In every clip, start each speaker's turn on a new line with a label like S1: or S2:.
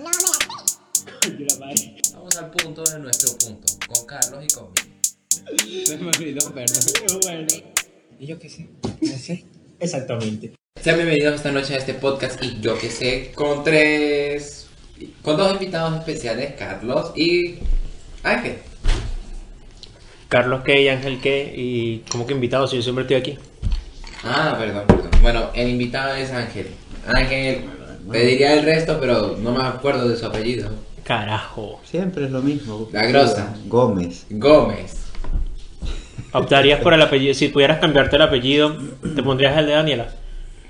S1: Vamos al punto de nuestro punto, con Carlos y conmigo.
S2: Se me olvidó, perdón. Bueno. ¿Y yo qué sé? Exactamente.
S1: Sean bienvenidos esta noche a este podcast y yo que sé, con tres, con dos invitados especiales, Carlos y Ángel.
S3: Carlos K y Ángel K y como que invitados, yo siempre estoy aquí.
S1: Ah, perdón, perdón. Bueno, el invitado es Ángel. Ángel, pediría el resto, pero no me acuerdo de su apellido.
S3: Carajo.
S2: Siempre es lo mismo.
S1: La grosa.
S2: Gómez.
S1: Gómez.
S3: ¿Optarías por el apellido? Si pudieras cambiarte el apellido, ¿te pondrías el de Daniela?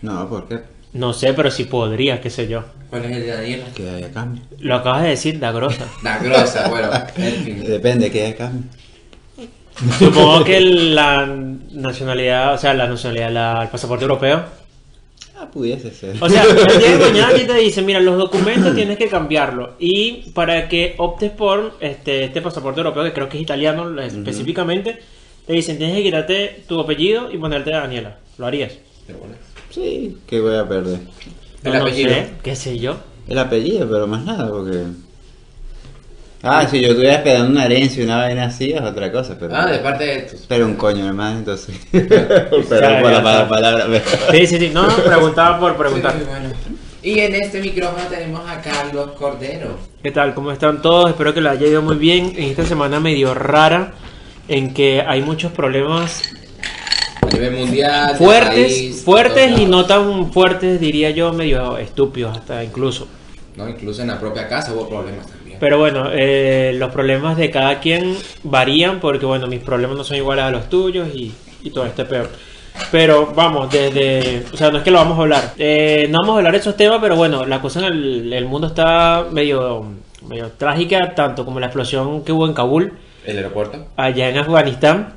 S2: No, ¿por qué?
S3: No sé, pero si podrías, qué sé yo.
S1: ¿Cuál es el de Daniela?
S2: Que haya cambio.
S3: Lo acabas de decir, da grosa.
S1: La grosa, bueno, en fin.
S2: Depende que haya cambio.
S3: Supongo que la nacionalidad, o sea, la nacionalidad, la- el pasaporte europeo.
S2: Ah, pudiese ser.
S3: O sea, el día de mañana te dicen, mira, los documentos tienes que cambiarlo. Y para que optes por este, este pasaporte europeo, que creo que es italiano específicamente, te dicen, tienes que quitarte tu apellido y ponerte Daniela. ¿Lo harías?
S2: Sí, que voy a perder.
S1: El
S3: No, no
S1: apellido.
S3: sé, qué sé yo.
S2: El apellido, pero más nada, porque. Ah, si yo estuviera esperando una herencia y una vaina así, es otra cosa, pero.
S1: Ah, de parte de tus...
S2: Pero un coño, hermano, entonces. Perdón por la mala palabra. pero-
S3: Sí, sí, sí. No, no, preguntaba por preguntar.
S1: Sí, bueno. Y en este micrófono tenemos a Carlos Cordero.
S3: ¿Qué tal? ¿Cómo están todos? Espero que les haya ido muy bien en esta semana medio rara en que hay muchos problemas
S1: A nivel mundial. de
S3: fuertes,
S1: país,
S3: fuertes y no tan fuertes, diría yo, medio estúpidos hasta incluso.
S1: No, incluso en la propia casa hubo problemas también.
S3: Pero bueno, eh, los problemas de cada quien varían porque bueno, mis problemas no son iguales a los tuyos y, y todo este peor. Pero vamos, desde... O sea, no es que lo vamos a hablar. Eh, no vamos a hablar de esos temas, pero bueno, la cosa en el, el mundo está medio, medio trágica, tanto como la explosión que hubo en Kabul,
S1: ¿El aeropuerto?
S3: allá en Afganistán,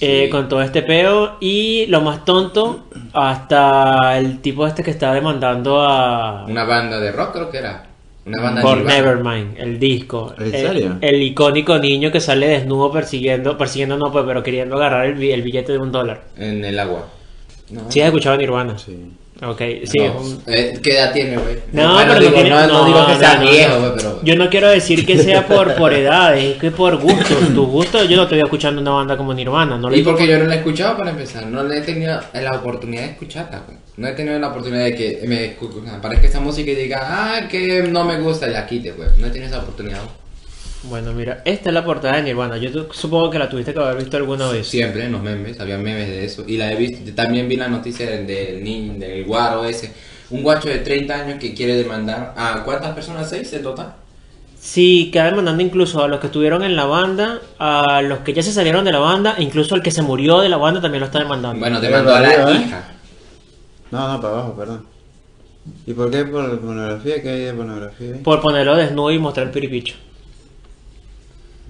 S3: eh, con todo este peo. Y lo más tonto, hasta el tipo este que está demandando a...
S1: Una banda de rock creo que era. Una banda
S3: Por
S1: Nirvana.
S3: Nevermind, el disco.
S2: ¿En
S3: El-
S2: serio?
S3: El, icónico niño que sale desnudo persiguiendo, persiguiendo no, pues, pero queriendo agarrar el, bi- el billete de un dólar.
S1: En el agua. No.
S3: Sí, has escuchado Nirvana.
S2: Sí.
S3: Ok, sí.
S1: No, eh, ¿Qué edad tiene, güey?
S3: No,
S1: Bueno,
S3: pero
S1: digo,
S3: no, tiene-
S1: no, no digo que sea
S3: no,
S1: viejo,
S3: no.
S1: güey, pero.
S3: Yo no quiero decir que sea por, por edades, es que por gusto. Tu gusto, yo no te voy escuchando una banda como Nirvana. No le
S1: Y porque yo no la he escuchado para empezar, no le he tenido la oportunidad de escucharla, güey. No he tenido la oportunidad de que me aparezca esa música y diga, ah, que no me gusta y la quite, güey. No he tenido esa oportunidad.
S3: Bueno, mira, esta es la portada de Nirvana. Yo tu- supongo que la tuviste que haber visto alguna vez.
S1: Siempre en los memes, había memes de eso. Y la he visto, yo también vi la noticia del, del niño, del guaro ese. Un guacho de 30 años que quiere demandar a ¿cuántas personas? ¿Seis en total?
S3: Sí, queda demandando incluso a los que estuvieron en la banda, a los que ya se salieron de la banda, e incluso al que se murió de la banda también lo está demandando.
S1: Bueno, demandó a la
S2: barbaridad, ¿eh?
S1: hija.
S2: No, no, para abajo, perdón. ¿Y por qué por pornografía? ¿Qué hay de pornografía ahí?
S3: Por ponerlo desnudo y mostrar el piripicho.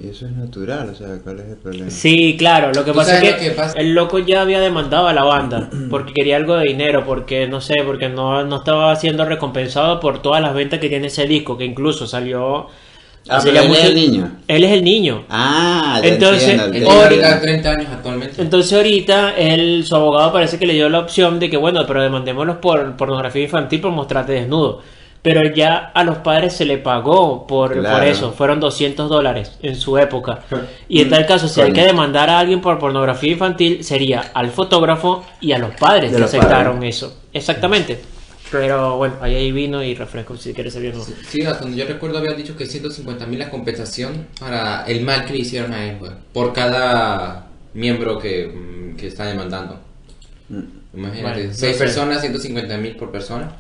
S2: Y eso es natural, o sea, ¿cuál es el problema?
S3: Sí, claro, lo que
S1: ¿Tú
S3: pasa es que,
S1: lo que pasa?
S3: el loco ya había demandado a la banda porque quería algo de dinero, porque no sé, porque no, no estaba siendo recompensado por todas las ventas que tiene ese disco, que incluso salió...
S2: Ah, pero
S3: ya
S2: él es
S3: mucho-
S2: el niño.
S3: Él es el niño.
S2: Ah, ya
S3: Entonces,
S2: entiendo,
S1: Él
S2: el
S1: tiene
S3: Ahorita-
S1: ahorita 30 años actualmente.
S3: Entonces ahorita él, su abogado parece que le dio la opción de que bueno, pero demandémoslos por pornografía infantil por mostrarte desnudo. Pero ya a los padres se le pagó por, por
S2: Claro.
S3: eso, fueron 200 dólares en su época. Y en tal caso, si hay que demandar a alguien por pornografía infantil, sería al fotógrafo y a los padres
S2: De
S3: que
S2: los
S3: aceptaron
S2: padres.
S3: eso. Exactamente. Pero bueno, ahí hay vino y refresco si quieres servir uno.
S1: Sí, hasta donde yo recuerdo había dicho que 150 mil la compensación para el mal que le hicieron a él, güey. Por cada miembro que, mm, que está demandando.
S2: Mm.
S1: Imagínate,
S3: Bueno,
S1: 6
S3: no sé.
S1: personas, 150 mil por persona.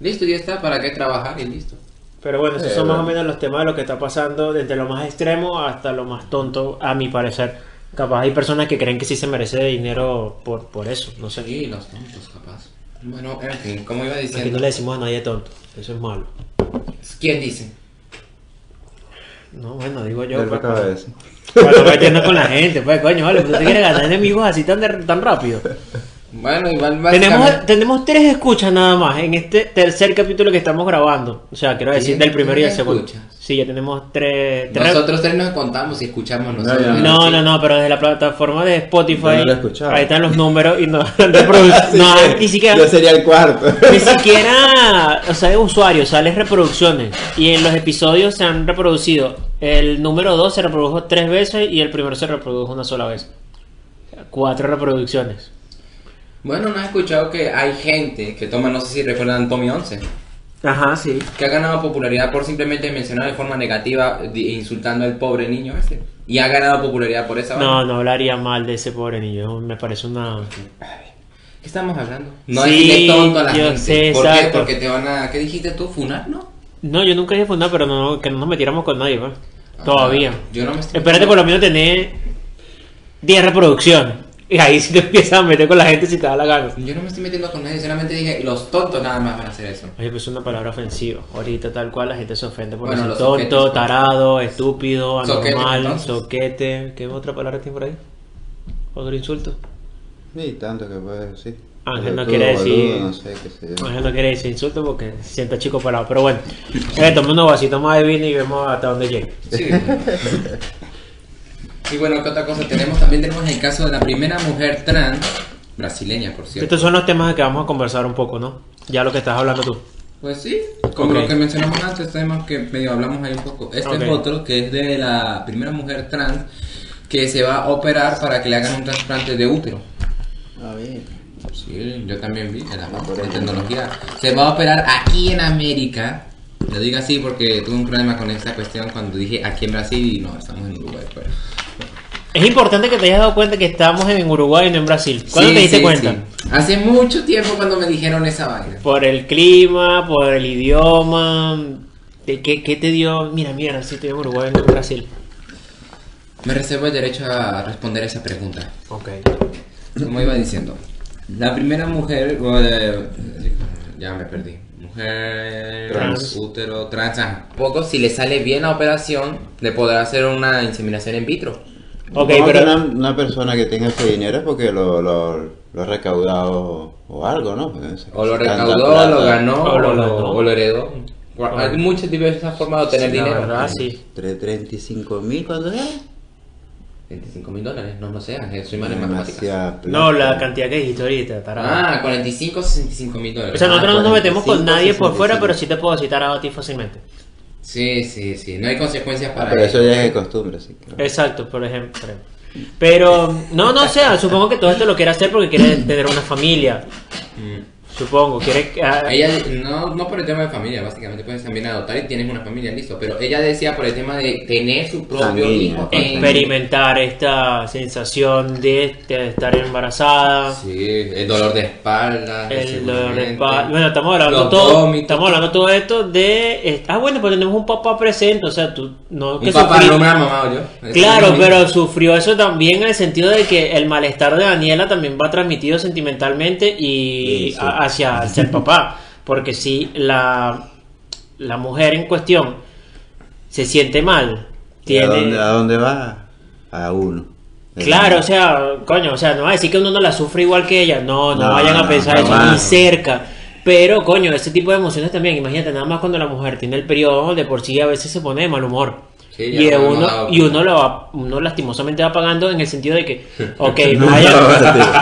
S1: Listo, ya está, ¿para qué trabajar? Y listo.
S3: Pero bueno, esos
S2: Eh,
S3: son más o menos los temas de lo que está pasando, desde lo más extremo hasta lo más tonto, a mi parecer. Capaz hay personas que creen que sí se merece dinero por, por eso, no sé.
S1: Sí, los tontos, capaz. Bueno, en fin, como iba
S3: Aquí no
S1: diciendo.
S3: le decimos a nadie tonto, eso es malo.
S1: ¿Quién dice?
S3: No, bueno, digo yo. Pues, para no meternos con la gente, pues coño, vale, tú te quieres ganar enemigos así tan, de- tan rápido.
S1: Bueno, igual
S3: Tenemos,
S1: básicamente...
S3: tenemos tres escuchas nada más en este tercer capítulo que estamos grabando. O sea, quiero decir,
S1: ¿Tienen
S3: del primero y el segundo.
S1: escuchas?
S3: Sí, ya tenemos tres. tres-
S1: Nosotros tres nos contamos y escuchamos
S2: No,
S1: nosotros.
S3: No,
S1: Sí.
S3: no, no, pero desde la plataforma de Spotify.
S2: No
S3: ahí están los números y no, no ni siquiera.
S2: Yo sería el cuarto.
S3: Ni siquiera, o sea, de usuarios, sale reproducciones. Y en los episodios se han reproducido. El número 2 se reprodujo tres veces y el primero se reprodujo una sola vez. O sea, Cuatro reproducciones.
S1: Bueno, no he escuchado que hay gente que toma, no sé si recuerdan Tommy 11,
S3: Ajá, sí.
S1: que ha ganado popularidad por simplemente mencionar de forma negativa, insultando al pobre niño ese. Y ha ganado popularidad por esa
S3: No,
S1: vaina.
S3: no hablaría mal de ese pobre niño. Me parece una.
S1: ¿Qué estamos hablando? No
S3: Sí,
S1: es de tonto a la
S3: yo
S1: gente.
S3: sé,
S1: ¿Por qué?
S3: exacto.
S1: Porque te van a... ¿Qué dijiste tú? ¿Funar, no?
S3: No, yo nunca dije fundar, pero no, que no nos metiéramos con nadie, pues. Todavía.
S1: Ah, Yo no me estoy...
S3: Espérate por lo menos tener 10 reproducciones. Y ahí sí te empiezas a meter con la gente si te da la gana.
S1: Yo no me estoy metiendo con nadie, solamente dije, los tontos nada más van a hacer eso.
S3: Oye, pues es una palabra ofensiva. Ahorita tal cual la gente se ofende por
S1: Bueno,
S3: tonto,
S1: soquetes.
S3: tarado, estúpido, anormal, soquete. ¿Qué otra palabra tiene por ahí? Otro insulto.
S2: Sí, tanto que puedes decir.
S3: Ángel no quiere decir-
S2: boludo, No sé qué sé yo.
S3: Ángel no quiere decir insulto porque se sienta chico parado. Pero bueno, eh, tome unos vasitos más de vino y vemos hasta dónde llega.
S1: Sí. y bueno, ¿qué otra cosa tenemos? También tenemos el caso de la primera mujer trans, brasileña, por cierto.
S3: Estos son los temas de que vamos a conversar un poco, ¿no? Ya lo que estás hablando tú.
S1: Pues sí, como lo que mencionamos antes, temas que medio hablamos ahí un poco. Este
S3: Ok.
S1: es otro que es de la primera mujer trans que se va a operar para que le hagan un trasplante de útero.
S2: A ver.
S1: Sí, yo también vi en la
S2: ahí.
S1: tecnología. Se va a operar aquí en América. Lo digo así porque tuve un problema con esta cuestión cuando dije aquí en Brasil y no, estamos en Uruguay. Pues.
S3: Es importante que te hayas dado cuenta que estamos en Uruguay y no en Brasil. ¿Cuándo
S1: Sí,
S3: te diste
S1: sí,
S3: cuenta?
S1: sí. Hace mucho tiempo cuando me dijeron esa vaina.
S3: Por el clima, por el idioma. ¿De qué, qué te dio? Mira, mira, si estoy en Uruguay y no en Brasil.
S1: Me reservo el derecho a responder esa pregunta.
S3: Ok.
S1: Como iba diciendo, la primera mujer, de- ya me perdí, mujer,
S3: Trans.
S1: útero, trans, poco si le sale bien la operación, le podrá hacer una inseminación in vitro.
S3: Ok, pero.
S2: una, una persona que tenga ese dinero es porque lo, lo, lo ha recaudado o algo, ¿no?
S1: O lo recaudó,
S2: plata.
S1: lo ganó,
S3: O lo
S1: lo,
S3: ganó.
S1: o lo heredó. Hay muchas diversas formas de obtener
S3: Sí, la
S1: dinero.
S3: verdad, sí.
S2: Entre 35 mil, ¿cuánto era?
S1: 25 mil dólares, no lo sé, soy mal en matemáticas.
S3: No, la cantidad que dijiste ahorita, tarado.
S1: Ah, 45 65 mil dólares.
S3: o sea, nosotros no nos metemos con
S2: 45,
S3: nadie por fuera,
S2: 65.
S3: pero sí te puedo citar a ti fácilmente.
S1: Sí, sí, sí, no hay consecuencias
S2: Ah,
S1: para
S2: pero eso ya es de costumbre, que...
S3: Exacto, por ejemplo. Pero, no, no, o sea, supongo que todo esto lo quiere hacer porque quiere tener una familia.
S1: Mm.
S3: Supongo, quiere. ah,
S1: Ella, no, no por el tema de familia, básicamente puedes también adoptar y tienes una familia, listo. Pero ella decía por el tema de tener su propio hijo en...
S3: experimentar esta sensación de, de estar embarazada.
S1: Sí, el dolor de espalda.
S3: El dolor de
S1: seguramente.
S3: espalda. Bueno, estamos hablando
S1: Los
S3: todo,
S1: vómitos.
S3: estamos hablando todo esto de eh, ah bueno, pues tenemos un papá presente, o sea, tú no
S1: Un
S3: que
S1: papá,
S3: sufrí-
S1: no una mamá o yo.
S3: Claro, pero
S1: mismo.
S3: sufrió eso también en el sentido de que el malestar de Daniela también va transmitido sentimentalmente y
S2: Sí, sí.
S3: a- hacia, el papá. Porque si la, la mujer en cuestión se siente mal,
S2: ¿Y
S3: tiene...
S2: ¿A, dónde, ¿A dónde va? A uno.
S3: Claro, o sea, coño, o sea, no va a decir que uno no la sufre igual que ella, no, no,
S2: No,
S3: vayan a
S2: no,
S3: pensar eso ni cerca. Pero, coño, ese tipo de emociones también, imagínate, nada más cuando la mujer tiene el periodo, de por sí a veces se pone de mal humor.
S1: Sí,
S3: y, uno,
S1: dado
S3: y uno lo va, uno lastimosamente va pagando en el sentido de que, ok, no vayan,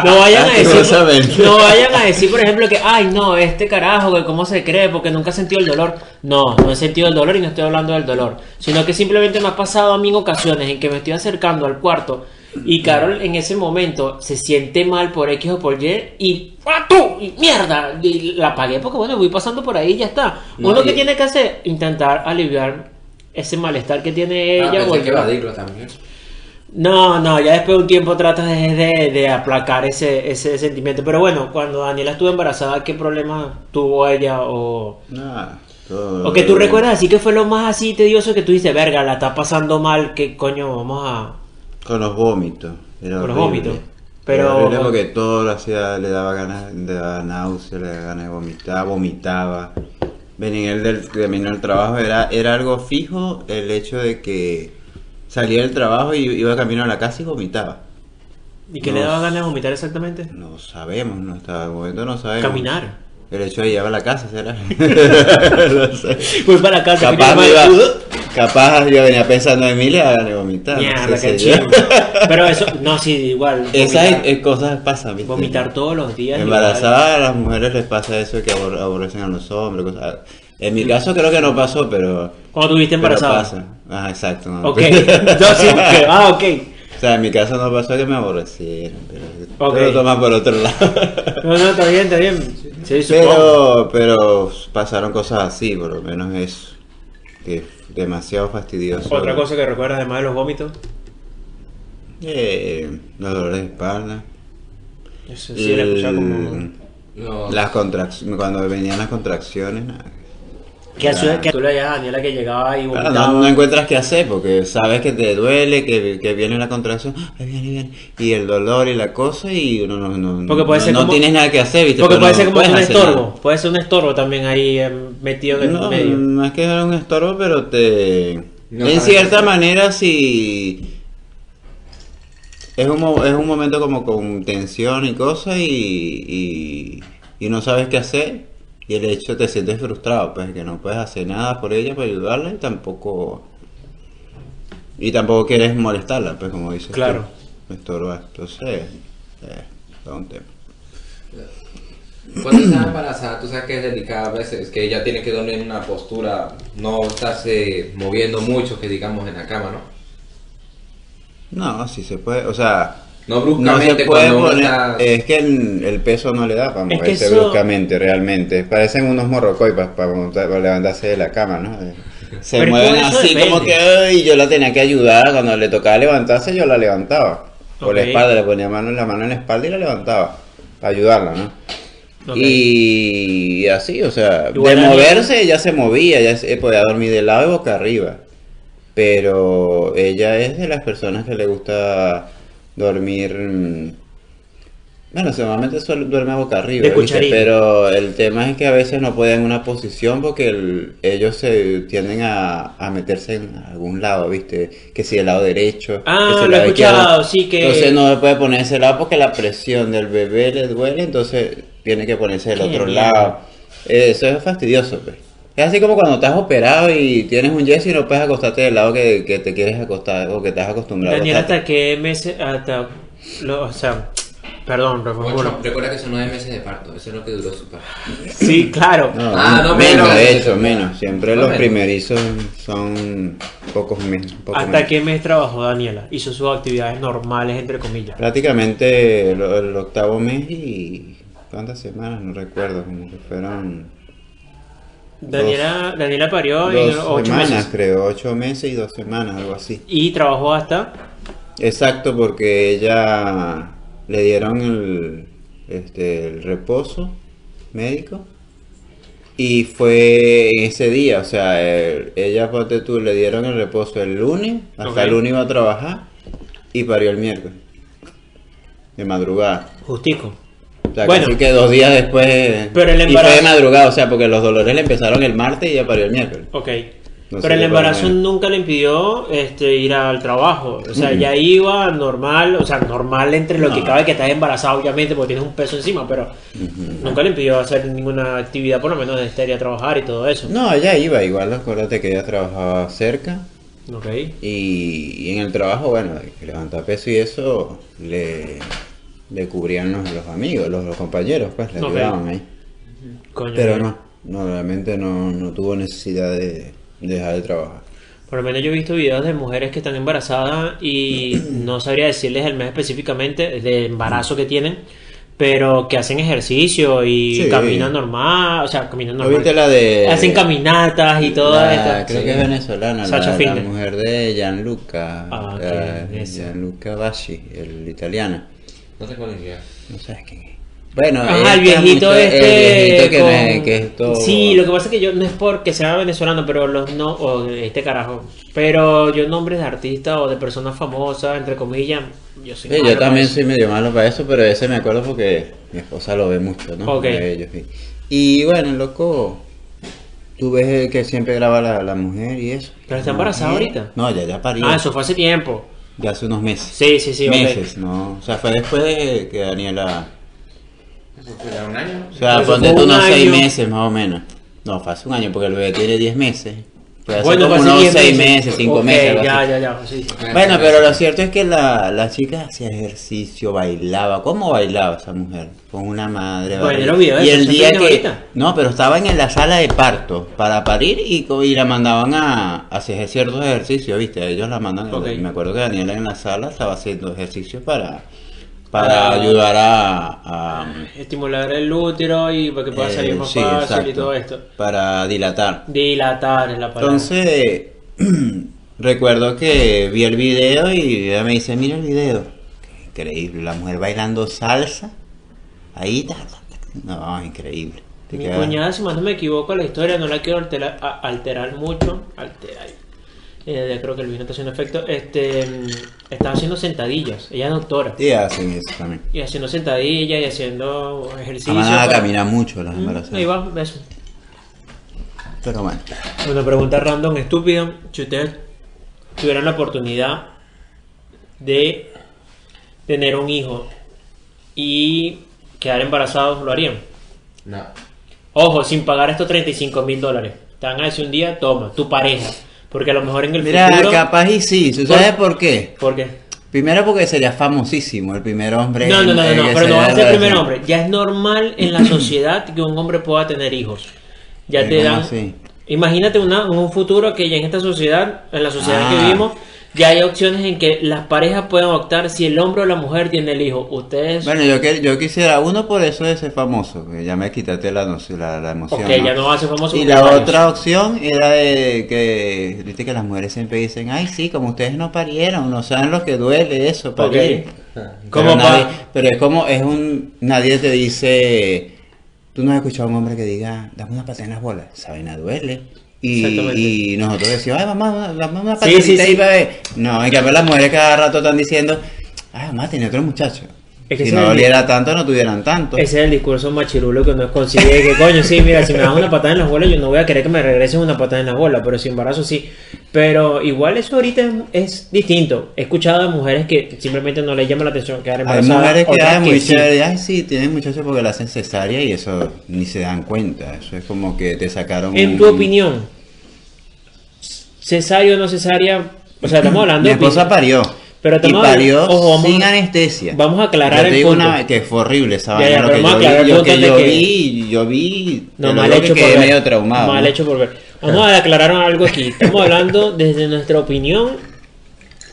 S2: no,
S3: vayan a decir,
S2: lastimosamente.
S3: no vayan a decir, por ejemplo, que, ay, no, este carajo, que cómo se cree, porque nunca ha sentido el dolor. No, no he sentido el dolor y no estoy hablando del dolor, sino que simplemente me ha pasado a mí en ocasiones en que me estoy acercando al cuarto y Carol en ese momento se siente mal por X o por Y y ¡ah, tú! Y ¡Mierda! Y la apagué porque bueno, voy pasando por ahí y ya está.
S1: No,
S3: Uno que tiene que hacer, intentar aliviar ese malestar que tiene
S1: Ah,
S3: ella.
S1: pensé
S3: el-
S1: que evadirlo también.
S3: no, no, ya después de un tiempo tratas de, de- de aplacar ese, ese sentimiento. Pero bueno, cuando Daniela estuvo embarazada, ¿qué problema tuvo ella? O,
S2: Nada, todo-
S3: o que tú recuerdas así que fue lo más así tedioso que tú dices, verga, la está pasando mal, ¿qué coño vamos a...?
S2: Con los vómitos. Era
S3: Con los vómitos.
S2: Era
S3: Pero-
S2: horrible porque todo lo hacía, le daba ganas, le daba náusea, le daba ganas de vomitar, vomitaba. El del terminó el trabajo, era, era algo fijo el hecho de que salía del trabajo y iba camino a la casa y vomitaba.
S3: ¿Y qué le daba ganas de vomitar exactamente?
S2: No sabemos, no hasta el momento no sabemos.
S3: Caminar.
S2: El hecho de a la casa, ¿será? no sé.
S3: Fui para casa.
S2: Capaz, me iba- capaz yo venía pensando en mí le hagan de vomitar. no
S3: Mierda,
S2: sé
S3: qué
S2: si yo-
S3: chingo. Pero eso, no, sí, igual.
S2: Esas cosas pasan, ¿viste?
S3: Vomitar todos los días.
S2: Embarazadas a las mujeres les pasa eso que abor- aborrecen a los hombres. Cosas. En mi caso creo que no pasó, pero.
S3: Cuando tuviste
S2: pero
S3: embarazada.
S2: pasa. Ah, exacto. no.
S3: Ok. No, sí, ah, ok.
S2: O sea, en mi caso no pasó que me aborrecieron, pero
S3: Ok.
S2: tú lo tomas por otro lado.
S3: No, no, está bien, está bien. Sí,
S2: pero, pero pasaron cosas así, por lo menos eso. Que es demasiado fastidioso.
S3: Otra cosa que recuerdas además de los vómitos.
S2: Eh, los dolores de espalda.
S3: Eso sí, como.
S2: El-
S1: No.
S2: Las contracciones, cuando venían las contracciones, nada.
S3: Que, a que tú le a Daniela que llegaba y
S2: Claro,
S3: vomitaba.
S2: no, no encuentras qué hacer porque sabes que te duele, que, que viene la contracción, ahí viene, ahí viene, y el dolor y la cosa y uno no, no,
S3: Porque puede
S2: no-
S3: ser
S2: no
S3: como-
S2: tienes nada que hacer, ¿viste?
S3: Porque
S2: Pero
S3: puede
S2: no
S3: ser como un estorbo.
S2: nada.
S3: Puede ser un estorbo también ahí eh, metido en el medio.
S2: no es que es un estorbo, pero te...
S1: No
S2: en cierta manera sí... Es un, es un momento como con tensión y cosas y, y, y no sabes qué hacer y el hecho te sientes frustrado, pues que no puedes hacer nada por ella para ayudarla y tampoco... Y tampoco quieres molestarla, pues como dices
S3: Claro.
S2: tú, estorbar. Entonces, eh, es un tema.
S1: Cuando estás embarazada, tú sabes que es delicada a veces, que ella tiene que dormir en una postura, no estarse moviendo mucho, que digamos en la cama, ¿no?
S2: No, sí se puede, o sea...
S1: No
S2: No
S1: bruscamente
S2: se puede
S1: cuando uno
S2: poner,
S1: está...
S2: es que el, el peso no le da para
S3: Es que
S2: moverse
S3: eso-
S2: bruscamente realmente. Parecen unos morrocoipas para, levantarse de la cama, ¿no? Eh, Se
S3: Pero
S2: mueven así
S3: depende.
S2: como que "Ay", yo la tenía que ayudar cuando le tocaba levantarse yo la levantaba. Por la espalda, le ponía mano, la mano en la espalda y la levantaba para ayudarla, ¿no? Y así, o sea,
S3: Igual
S2: de moverse ya se movía, ya se, podía dormir de lado y boca arriba. Pero ella es de las personas que le gusta dormir. mm, Bueno, normalmente suele duerme boca arriba, pero el tema es que a veces no pueden en una posición porque el- ellos se tienden a, a meterse en algún lado, ¿viste? Que si el lado derecho,
S3: Ah,
S2: que si
S3: lo
S2: el
S3: he
S2: lado izquierdo.
S3: escuchado, sí que-
S2: Entonces no se puede poner ese lado porque la presión del bebé le duele, entonces tiene que ponerse del otro
S3: mierda.
S2: lado. Eso es fastidioso, pues. Es así como cuando estás operado y tienes un yeso y no puedes acostarte del lado que, que te quieres acostar o que estás acostumbrado a
S3: Daniela,
S2: acostarte.
S3: ¿hasta qué meses? Hasta. lo- o sea, perdón.
S1: Ocho, recuerda que son nueve meses de parto, eso es lo que duró su parto.
S3: Sí, claro.
S2: No,
S1: Ah, no,
S2: menos,
S1: menos.
S2: de hecho, menos. Siempre
S1: No,
S2: los
S1: menos.
S2: primerizos son pocos meses.
S3: ¿Hasta qué mes trabajó Daniela? Hizo sus actividades normales, entre comillas.
S2: Prácticamente el, el octavo mes y... ¿Cuántas semanas? No recuerdo, como que fueron...
S3: Daniela, Daniela parió en
S2: Dos
S3: ocho
S2: semanas,
S3: meses.
S2: creo, ocho meses y dos semanas, algo así.
S3: Y trabajó hasta.
S2: Exacto, porque ella le dieron el, este, el reposo médico y fue en ese día, o sea, el- ella, ponte tú, le dieron el reposo el lunes, hasta el lunes iba a trabajar y parió el miércoles, de madrugada.
S3: Justico.
S2: Sea,
S3: Bueno.
S2: casi que dos días después.
S3: Pero el
S2: Y fue de madrugada, o sea, porque los dolores le empezaron el martes y ella parió el miércoles.
S3: Ok.
S2: No
S3: Pero el embarazo nunca le impidió este, ir al trabajo. O sea,
S2: Mm.
S3: ya iba normal, o sea, normal entre lo que cabe que estás embarazada, obviamente, porque tienes un peso encima, pero nunca le impidió hacer ninguna actividad, por lo menos de estar y a trabajar y todo eso.
S2: No, ella iba igual, acuérdate que ella trabajaba cerca
S3: Ok.
S2: y, y en el trabajo, bueno, que levanta peso y eso le, le cubrían los, los amigos, los, los compañeros, pues le ayudaban ahí.
S3: Coño,
S2: Pero no, no, realmente no, no tuvo necesidad de, de dejar de trabajar.
S3: Por lo menos yo he visto videos de mujeres que están embarazadas y no sabría decirles el mes específicamente de embarazo que tienen, pero que hacen ejercicio y
S2: Sí.
S3: caminan normal, o sea, caminan
S2: ¿No
S3: normal.
S2: la de...
S3: Hacen caminatas y todo esto.
S2: Creo
S3: Sí.
S2: que es venezolana,
S3: Sacha
S2: la, mujer de Gianluca,
S3: Ah, ok,
S2: la-
S3: esa.
S2: Gianluca Bassi, el italiano.
S1: No sé cuál es.
S2: No sabes quién es. Bueno,
S3: Ajá, el
S2: esta
S3: viejito este.
S2: el viejito que,
S3: con-
S2: me- que es todo-
S3: Sí, lo que pasa es que yo no es porque sea venezolano, pero los no. O este carajo. Pero yo, nombres de artistas o de personas famosas, entre comillas, yo soy.
S2: Sí,
S3: malo
S2: yo
S3: para
S2: también
S3: eso.
S2: soy medio malo para eso, pero ese me acuerdo porque mi esposa lo ve mucho, ¿no?
S3: Ok.
S2: De ellos, sí. Y bueno, loco, tú ves que siempre graba la, la mujer y eso.
S3: ¿Pero está embarazada
S2: Mujer.
S3: ahorita?
S2: No, ya, ya parió.
S3: Ah, eso fue hace tiempo.
S2: De hace unos meses.
S3: Sí, sí, sí, ok.
S2: meses, ¿no? O sea, fue después de que Daniela...
S1: Eso fue ya un año.
S2: O sea, ponte
S3: fue
S2: tú
S3: un
S2: unos seis meses más o menos. No, fue hace un año porque el bebé tiene 10 meses. Puede
S3: Bueno,
S2: como
S3: hace
S2: unos
S3: 10
S2: seis meses, 5
S3: Ok,
S2: meses.
S3: Ya, ya, ya. sí, sí.
S2: Bueno, pero lo cierto es que la, la chica hacía ejercicio, bailaba. ¿Cómo bailaba esa mujer? Con una madre.
S3: Bueno, lo vi, ¿eh?
S2: y el día que.
S3: ahorita.
S2: No, pero estaban en la sala de parto para parir y, co- y la mandaban a, a hacer ciertos ejercicios, ¿viste? Ellos la mandan.
S3: Ok.
S2: Me acuerdo que Daniela en la sala estaba haciendo ejercicios para, para ayudar a. a
S3: Estimular el útero y para que pueda
S2: eh,
S3: salir más
S2: sí,
S3: fácil y todo esto.
S2: Para dilatar.
S3: Dilatar es la palabra.
S2: Entonces, recuerdo que vi el video y ella me dice, mira el video. Qué increíble, la mujer bailando salsa. Ahí, ta, ta, ta. no, increíble. Te
S3: Mi
S2: queda-
S3: cuñada, si más no me equivoco, la historia no la quiero alterar, alterar mucho. Alterar. Eh, ya creo que el vino está haciendo efecto. Este, mm, estaba haciendo sentadillas. Ella es doctora.
S2: Sí, hacen eso también.
S3: Y haciendo sentadillas y haciendo ejercicio.
S2: La manada
S3: para-
S2: camina mucho las
S3: Mm,
S2: embarazadas.
S3: Ahí va, eso.
S2: Pero bueno.
S3: Una pregunta random estúpida. Si ustedes tuvieran la oportunidad de tener un hijo y quedar embarazados, ¿lo harían?
S1: No.
S3: Ojo, sin pagar estos 35 mil dólares. Te van a decir un día, toma, tu pareja. Porque a lo mejor en el
S2: Mira,
S3: futuro...
S2: capaz y sí. ¿Tú sabes por qué?
S3: ¿Por qué?
S2: Primero porque sería famosísimo, el primer hombre.
S3: No, no, no, no, no, pero no va a ser el primer hombre. Ya es normal en la sociedad que un hombre pueda tener hijos. Ya
S2: Eh,
S3: te
S2: ¿cómo
S3: dan...
S2: así?
S3: Imagínate una, un futuro que ya en esta sociedad, en la sociedad
S2: Ah.
S3: que vivimos, ya hay opciones en que las parejas pueden optar si el hombre o la mujer tiene el hijo. Ustedes...
S2: Bueno, yo, que- yo quisiera uno por eso de ser famoso, que ya me quitaste la, la, la emoción.
S3: ok,
S2: ¿no?
S3: ya no va a ser famoso.
S2: Y la otra opción era de que, viste que las mujeres siempre dicen, ay sí, como ustedes no parieron, no saben lo que duele eso, parir.
S3: ¿Cómo
S2: Pero,
S3: pa-
S2: nadie- pero es como, es un, nadie te dice, tú no has escuchado a un hombre que diga, dame una patada en las bolas, esa vaina duele. Y, nosotros decimos, ay mamá, dame una
S3: Sí, sí,
S2: ahí,
S3: sí.
S2: bebé. No, en cambio las mujeres cada rato están diciendo, ay mamá, tenía otro muchacho.
S3: Es que
S2: si no doliera tanto, no tuvieran tanto.
S3: Ese es el discurso machirulo que uno consigue que coño, sí, mira, si me das una patada en las bolas, yo no voy a querer que me regresen una patada en las bolas, pero si embarazo sí. Pero igual eso ahorita es, es distinto. He escuchado a mujeres que simplemente no les llama la atención quedar
S2: Hay
S3: embarazadas.
S2: mujeres que
S3: otras
S2: ay, muy
S3: sí.
S2: ay sí, tienen muchachos porque la hacen cesárea y eso ni se dan cuenta. Eso es como que te sacaron
S3: En
S2: un-
S3: tu opinión, cesárea o no cesárea, o sea, estamos hablando
S2: Mi
S3: de
S2: esposa
S3: opinión.
S2: parió.
S3: Pero
S2: y
S3: estamos
S2: parió
S3: hablando- ojo, vamos
S2: sin
S3: a-
S2: anestesia.
S3: vamos a aclarar
S2: Yo te
S3: el
S2: digo
S3: punto.
S2: una que fue horrible esa vaina. lo que
S3: vamos
S2: yo vi, lo que yo
S3: que-
S2: vi, yo vi,
S3: No, mal hecho
S2: que
S3: por
S2: medio traumado.
S3: Mal
S2: ¿no?
S3: hecho por ver. Vamos a aclarar algo aquí. Estamos hablando desde nuestra opinión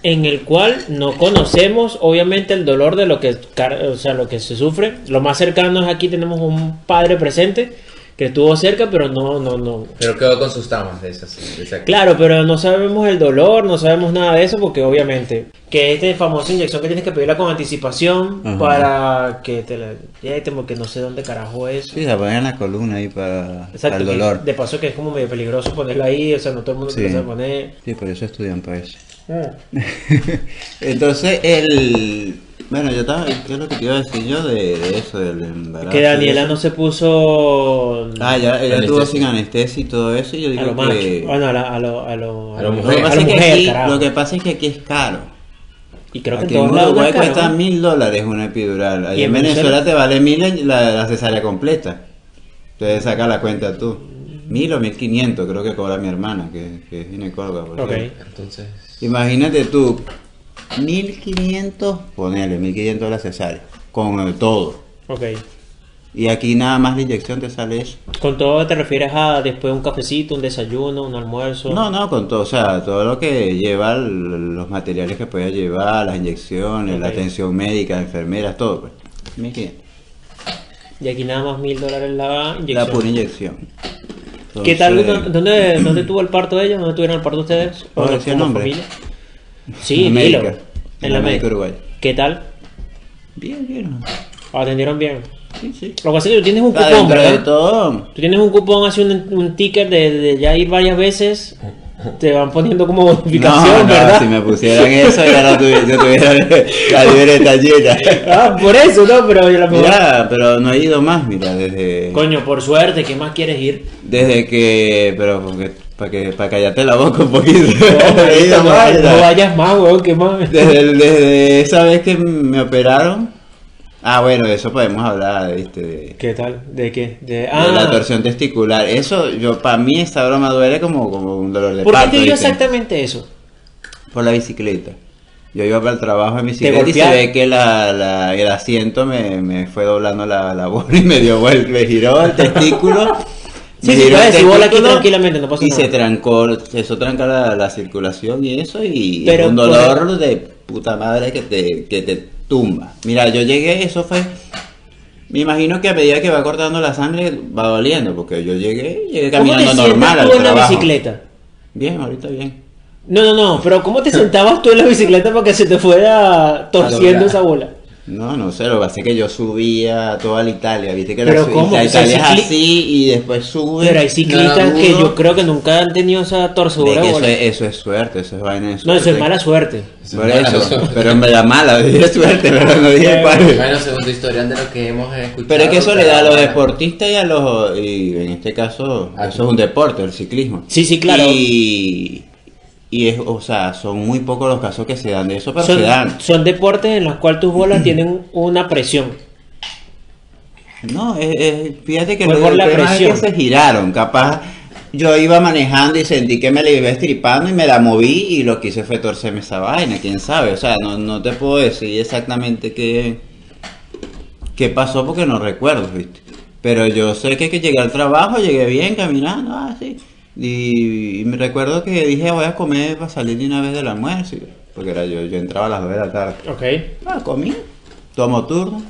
S3: en el cual no conocemos obviamente el dolor de lo que o sea, lo que se sufre. Lo más cercano es aquí tenemos un padre presente que estuvo cerca, pero no no no
S1: Pero quedó con sus traumas de exacto.
S3: Claro, pero no sabemos el dolor, no sabemos nada de eso porque obviamente que esta famosa inyección que tienes que pedirla con anticipación
S2: Ajá.
S3: para que te la ya como que no sé dónde carajo es.
S2: Sí, la ponen en la columna ahí para,
S3: Exacto,
S2: para el dolor.
S3: de paso que es como medio peligroso ponerla ahí, o sea, no todo el mundo
S2: Sí.
S3: se puede poner.
S2: Sí, por eso estudian para eso.
S3: Mm.
S2: Entonces, el... Bueno, yo estaba... ¿Qué es lo que te iba a decir yo de, de eso, del embarazo?
S3: Que Daniela no se puso
S2: Ah, ya, ella estuvo sin anestesia y todo eso y yo
S3: a
S2: digo
S3: lo macho.
S2: que...
S3: Bueno, a, la- a lo a lo
S1: A lo
S2: Lo que, pasa
S3: a
S2: es
S3: lo
S2: que
S3: mujer,
S2: aquí,
S3: carajo.
S2: lo que pasa es que aquí es caro.
S3: Y creo que
S2: aquí
S3: en
S2: en
S3: todos lados es
S2: cuesta mil dólares una epidural. Ahí
S3: ¿Y en
S2: en Venezuela,
S3: Venezuela?
S2: te vale mil la, la cesárea completa. Entonces saca la cuenta tú. Mil o mil quinientos creo que cobra mi hermana, que, que es ginecóloga. por
S3: Ok.
S2: cierto.
S1: Entonces.
S2: Imagínate tú, 1500, ponele, 1500 la cesárea, con el todo.
S3: Ok.
S2: Y aquí nada más la inyección te sale eso.
S3: Con todo te refieres a después un cafecito, un desayuno, un almuerzo.
S2: No, no, con todo, o sea, todo lo que lleva, los materiales que pueda llevar, las inyecciones, la atención médica, enfermeras, todo, pues. 1500.
S3: Y aquí nada más mil dólares la inyección.
S2: La pura inyección.
S3: ¿Qué tal? ¿Dónde, ¿Dónde tuvo el parto ella? ¿Dónde tuvieron el parto ustedes?
S2: ¿Puedo
S3: ¿O
S2: decir el nombre?
S3: familia? Sí,
S2: en
S3: dilo.
S2: América.
S3: En la América.
S2: Uruguay.
S3: ¿Qué tal?
S2: Bien, bien.
S3: ¿O atendieron bien?
S2: Sí, sí.
S3: Lo que pasa es que tú tienes un
S2: sea,
S3: cupón,
S2: dentro de
S3: ¿verdad?
S2: todo,
S3: Tú tienes un cupón, así un, un ticket de, de ya ir varias veces te van poniendo como
S2: No,
S3: bonificación,
S2: no,
S3: ¿verdad?
S2: si me pusieran eso ya no tuviera, yo tuviera la libreta llena.
S3: Ah, por eso, ¿no? Pero yo la mejor...
S2: Mira, pero no he ido más, mira, desde...
S3: Coño, por suerte, ¿qué más quieres ir?
S2: Desde que... Pero porque, para que para callarte la boca un poquito.
S3: No, vayas más, weón, ¿qué más?
S2: Desde, desde esa vez que me operaron... Ah, bueno, de eso podemos hablar, ¿viste? De,
S3: ¿Qué tal? ¿De qué? De,
S2: de
S3: ah,
S2: la torsión testicular. Eso, yo para mí esa broma duele como, como un dolor de
S3: ¿por qué te dio exactamente eso?
S2: Por la bicicleta. Yo iba para el trabajo en bicicleta y se ve que la, la- el asiento me, me fue doblando la, la bola y me dio vuelta, me giró el testículo.
S3: Sí, sí, puedes, si bola aquí
S2: testículo
S3: tranquilamente, no pasa
S2: Y
S3: nada.
S2: se trancó, eso tranca la, la circulación y eso y
S3: Pero
S2: un dolor de puta madre que te, que te tumba. Mira, yo llegué, eso fue... Me imagino que a medida que va cortando la sangre va doliendo, porque yo llegué, llegué
S3: ¿Cómo te
S2: caminando normal al
S3: tú en la
S2: trabajo.
S3: bicicleta?
S2: Bien, ahorita bien.
S3: No, no, no, pero ¿cómo te sentabas tú en la bicicleta para que se te fuera torciendo esa bola?
S2: No, no sé, lo que pasa es que yo subía toda la Italia, viste que
S3: Pero
S2: la,
S3: ¿cómo?
S2: la
S3: O sea,
S2: Italia
S3: cicli-
S2: es así y después sube.
S3: Pero hay ciclistas
S2: No, no,
S3: que yo creo que nunca han tenido esa torcedura
S2: eso,
S3: bola.
S2: es, eso es suerte, eso es vaina de
S3: No,
S2: suerte.
S3: eso es mala suerte.
S1: Eso
S2: Por
S1: es mala
S2: eso,
S1: suerte.
S2: pero en verdad mala, dije suerte, pero no dije
S3: Bueno,
S2: cuál.
S1: Bueno, segundo historial de lo que hemos escuchado.
S2: Pero es que eso le da a los deportistas y a los, y en este caso,
S1: Ah,
S2: eso es un deporte, el ciclismo.
S3: Sí, sí, claro.
S2: Y, y es, o sea, son muy pocos los casos que se dan de eso, pero
S3: Son,
S2: se dan.
S3: son deportes en los cuales tus bolas tienen una presión.
S2: No, es, es- fíjate que el
S3: la
S2: problema es que
S3: presión.
S2: se giraron, capaz yo iba manejando y sentí que me la iba estripando y me la moví y lo que hice fue torcerme esa vaina, quién sabe, o sea, no, no te puedo decir exactamente qué, qué pasó porque no recuerdo, ¿viste? Pero yo sé que, que llegué al trabajo, llegué bien caminando, ah, sí. Y, y me recuerdo que dije voy a comer para salir de una vez del almuerzo, porque era yo, yo entraba a las 2 de la tarde.
S3: Ok.
S2: Ah, comí, tomo turno.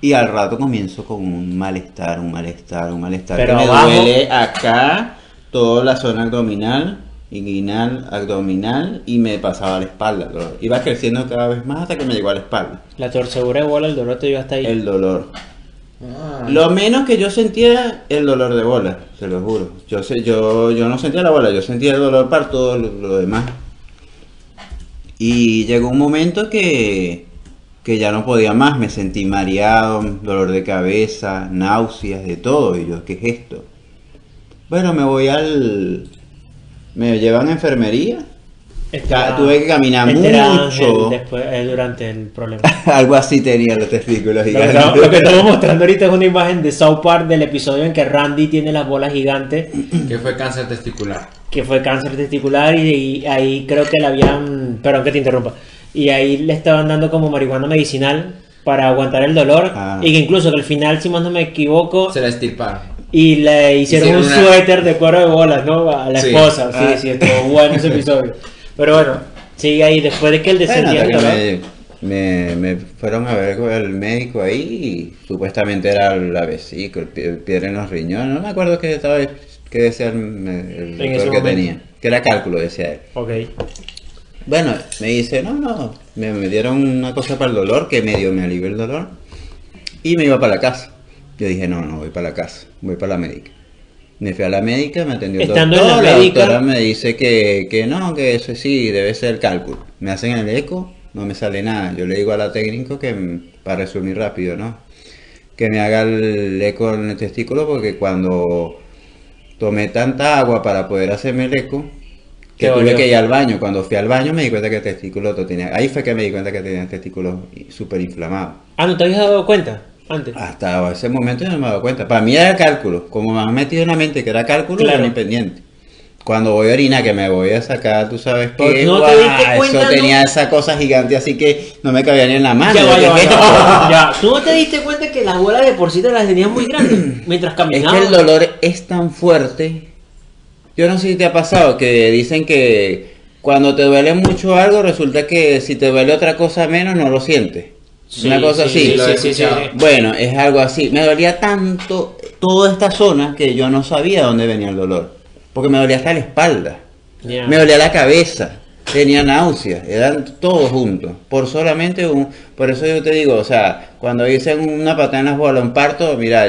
S2: Y al rato comienzo con un malestar, un malestar, un malestar.
S3: Pero
S2: que me
S3: abajo-
S2: duele acá, toda la zona abdominal, inguinal, abdominal, y me pasaba a la espalda. dolor. Iba creciendo cada vez más hasta que me llegó a la espalda.
S3: La torcedura de bola, el dolor te dio hasta ahí.
S2: El dolor.
S1: Ah.
S2: Lo menos que yo sentía el dolor de bola, se lo juro. Yo sé, yo, yo no sentía la bola, yo sentía el dolor para todo lo, lo demás. Y llegó un momento que, que ya no podía más, me sentí mareado, dolor de cabeza, náuseas, de todo. Y yo, ¿qué es esto? Bueno, me voy al... Me llevan a enfermería. Ca- tuve que caminar
S3: Este
S2: mucho.
S3: Ángel después, eh, durante el problema.
S2: Algo así tenía los testículos
S3: Lo que,
S2: gigantes.
S3: estamos, lo que estamos mostrando ahorita es una imagen de South Park del episodio en que Randy tiene las bolas gigantes,
S1: Que fue cáncer testicular.
S3: que fue cáncer testicular y, y ahí creo que le habían, perdón que te interrumpa, y ahí le estaban dando como marihuana medicinal para aguantar el dolor
S2: Ah.
S3: y que incluso que al final, si más no me equivoco,
S1: Se la estirparon.
S3: y le hicieron,
S1: Hicieron
S3: un
S1: una-
S3: suéter de cuero de bolas, ¿no? A la
S1: Sí.
S3: esposa, sí,
S2: Ah.
S3: sí, estuvo bueno ese episodio. Pero bueno, sigue ahí, después de que
S2: Bueno,
S3: el
S2: que
S3: dolor.
S2: me, me, fueron a ver con el médico ahí y supuestamente era la vesícula, piedra en los riñones. No me acuerdo qué, estaba, qué decía el, el doctor que tenía. Que era cálculo, decía él.
S3: Ok.
S2: Bueno, me dice, no, no, me, me dieron una cosa para el dolor, que medio me alivió el dolor. Y me iba para la casa. Yo dije, no, no, voy para la casa, voy para la médica. Me fui a la médica, me atendió el
S3: Estando en la
S2: doctor, la,
S3: médica-
S2: doctora me dice que, que no, que eso sí, debe ser el cálculo. Me hacen el eco, no me sale nada. Yo le digo a la técnico que, mm, para resumir rápido, ¿no? Que me haga el eco en el testículo porque cuando tomé tanta agua para poder hacerme el eco, que tuve que ir al baño. Cuando fui al baño me di cuenta que el testículo lo tenía. Ahí fue que me di cuenta que tenía el testículo súper inflamado.
S3: Ah, ¿no te habías dado cuenta antes?
S2: Hasta ese momento yo no me he dado cuenta. Para mí era cálculo. Como me han metido en la mente que era cálculo,
S3: Claro.
S2: era independiente. Cuando voy a orinar, que me voy a sacar, tú sabes
S3: Pero
S2: que
S3: ¿no te diste cuenta,
S2: eso
S3: no?
S2: tenía esa cosa gigante así que no me cabía ni en la mano.
S3: Ya va, ya va,
S2: ¿qué
S3: ya
S2: es
S3: ¿Tú no te diste cuenta que las bolas de por sí te las tenías muy grandes mientras
S2: Es
S3: caminabas?
S2: que el dolor es tan fuerte. Yo no sé si te ha pasado que dicen que cuando te duele mucho algo, resulta que si te duele otra cosa menos, no lo sientes.
S3: Sí,
S2: Una cosa
S3: sí,
S2: así.
S3: sí.
S2: Bueno, es algo así. Me dolía tanto toda esta zona que yo no sabía dónde venía el dolor. Porque me dolía hasta la espalda. Me dolía la cabeza. Tenía náuseas. Eran todos juntos. Por solamente un... Por eso yo te digo, o sea, cuando dicen una patada en las bolas, un parto, mira,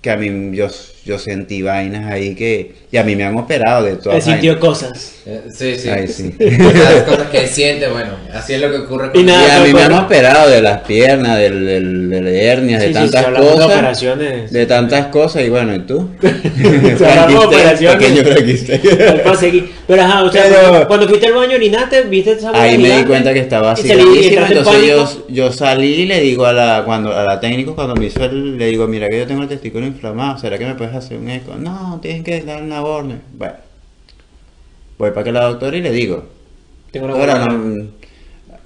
S2: que a mí yo yo sentí vainas ahí que... Y a mí me han operado de todas
S3: sintió
S2: vainas.
S3: cosas.
S1: Eh, Sí, sí.
S2: Ay, sí.
S1: Las cosas que siente, bueno, así es lo que ocurre
S3: Y
S2: Y
S3: nada,
S2: a mí me han operado de las piernas, del, del, de hernias, de
S3: Sí, sí,
S2: tantas
S3: sí, hablando de
S2: cosas.
S3: operaciones.
S2: De tantas cosas, y bueno, ¿y tú?
S3: de
S2: Frankenstein,
S3: operaciones.
S2: pequeño.
S3: Pero ajá, o sea,
S2: Pero-
S3: cuando, fuiste al baño orinaste, viste esa
S2: Ahí me di cuenta que estaba
S3: Y
S2: así
S3: salí- y en
S2: entonces yo, yo salí y le digo a la cuando a la técnico cuando me hizo el, le digo, mira que yo tengo el testículo inflamado, ¿será que me puedes hacer un eco? No, tienes que dar una orden. Bueno, voy para que la doctora y le digo,
S3: Tengo una bola.
S2: no,